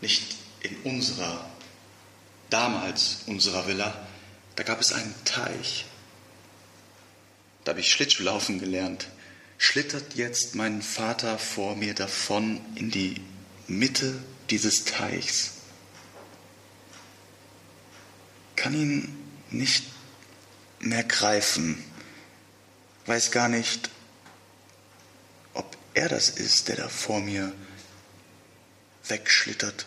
nicht in unserer, damals unserer Villa, da gab es einen Teich. Da habe ich Schlittschuhlaufen gelernt. Schlittert jetzt mein Vater vor mir davon in die Mitte dieses Teichs. Kann ihn nicht mehr greifen, weiß gar nicht, er das ist, der da vor mir wegschlittert,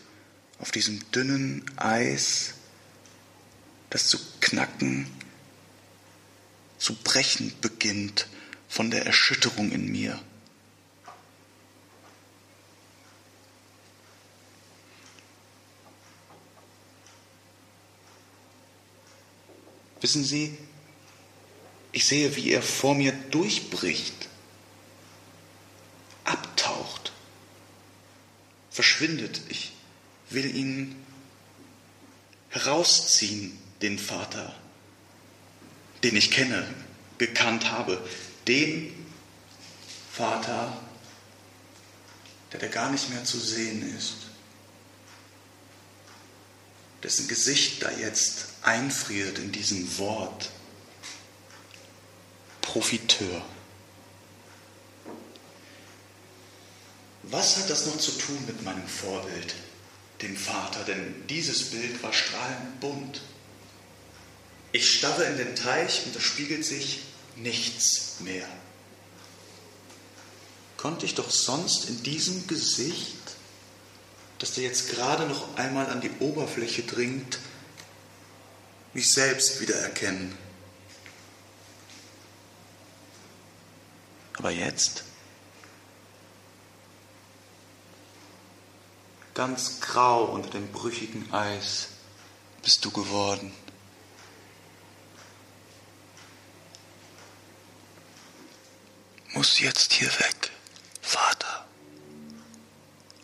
auf diesem dünnen Eis, das zu knacken, zu brechen beginnt von der Erschütterung in mir. Wissen Sie, ich sehe, wie er vor mir durchbricht abtaucht, verschwindet. Ich will ihn herausziehen, den Vater, den ich kenne, gekannt habe, den Vater, der, der gar nicht mehr zu sehen ist, dessen Gesicht da jetzt einfriert in diesem Wort. Profiteur. Was hat das noch zu tun mit meinem Vorbild, dem Vater? Denn dieses Bild war strahlend bunt. Ich starre in den Teich und da spiegelt sich nichts mehr. Konnte ich doch sonst in diesem Gesicht, das da jetzt gerade noch einmal an die Oberfläche dringt, mich selbst wiedererkennen. Aber jetzt? Ganz grau unter dem brüchigen Eis bist du geworden. Muss jetzt hier weg, Vater.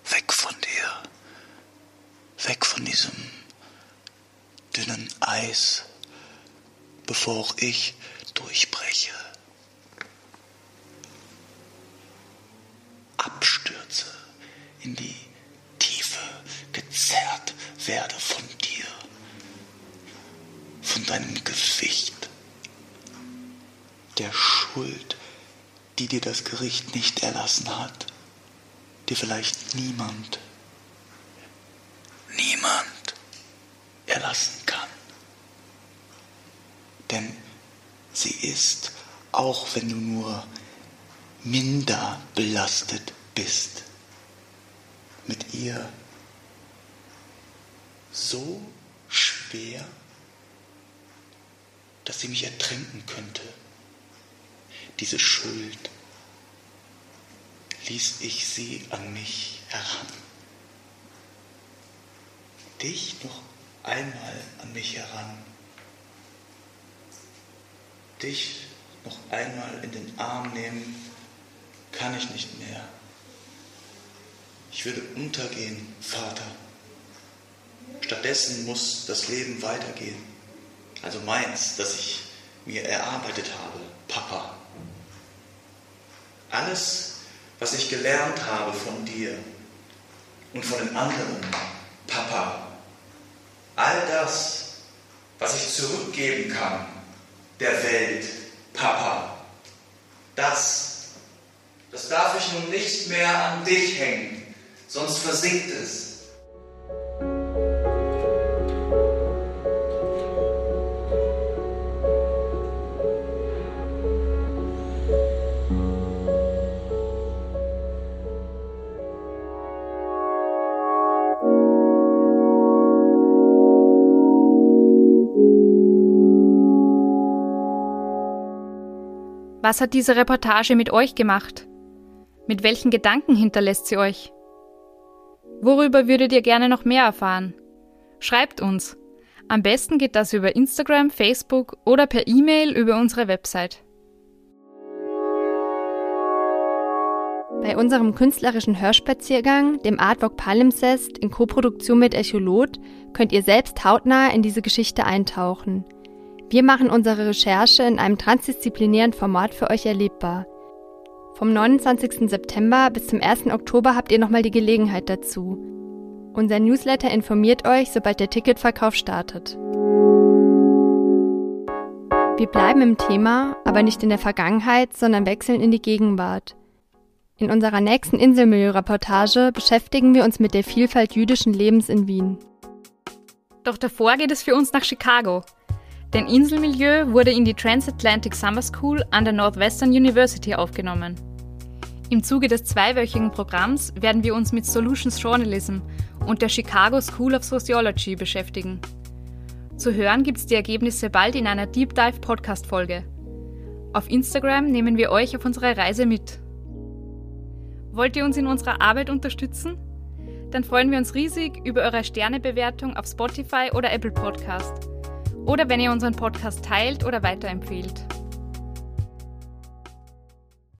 Weg von dir. Weg von diesem dünnen Eis, bevor ich durchbreche. abstürze, in die gezerrt werde von dir, von deinem Gewicht, der Schuld, die dir das Gericht nicht erlassen hat, dir vielleicht niemand, niemand erlassen kann. Denn sie ist, auch wenn du nur minder belastet bist. Mit ihr so schwer, dass sie mich ertränken könnte. Diese Schuld ließ ich sie an mich heran. Dich noch einmal an mich heran. Dich noch einmal in den Arm nehmen kann ich nicht mehr. Ich würde untergehen, Vater. Stattdessen muss das Leben weitergehen. Also meins, das ich mir erarbeitet habe, Papa. Alles, was ich gelernt habe von dir und von den anderen, Papa. All das, was ich zurückgeben kann der Welt, Papa. Das das darf ich nun nicht mehr an dich hängen, sonst versinkt es. Was hat diese Reportage mit euch gemacht? Mit welchen Gedanken hinterlässt sie euch? Worüber würdet ihr gerne noch mehr erfahren? Schreibt uns. Am besten geht das über Instagram, Facebook oder per E-Mail über unsere Website. Bei unserem künstlerischen Hörspaziergang, dem Artwalk Palimpsest in Koproduktion mit Echolot, könnt ihr selbst hautnah in diese Geschichte eintauchen. Wir machen unsere Recherche in einem transdisziplinären Format für euch erlebbar. Vom 29. September bis zum 1. Oktober habt ihr nochmal die Gelegenheit dazu. Unser Newsletter informiert euch, sobald der Ticketverkauf startet. Wir bleiben im Thema, aber nicht in der Vergangenheit, sondern wechseln in die Gegenwart. In unserer nächsten Inselmilieu-Reportage beschäftigen wir uns mit der Vielfalt jüdischen Lebens in Wien. Doch davor geht es für uns nach Chicago. Denn Inselmilieu wurde in die Transatlantic Summer School an der Northwestern University aufgenommen. Im Zuge des zweiwöchigen Programms werden wir uns mit Solutions Journalism und der Chicago School of Sociology beschäftigen. Zu hören gibt es die Ergebnisse bald in einer Deep Dive Podcast Folge. Auf Instagram nehmen wir euch auf unsere Reise mit. Wollt ihr uns in unserer Arbeit unterstützen? Dann freuen wir uns riesig über eure Sternebewertung auf Spotify oder Apple Podcast oder wenn ihr unseren Podcast teilt oder weiterempfehlt.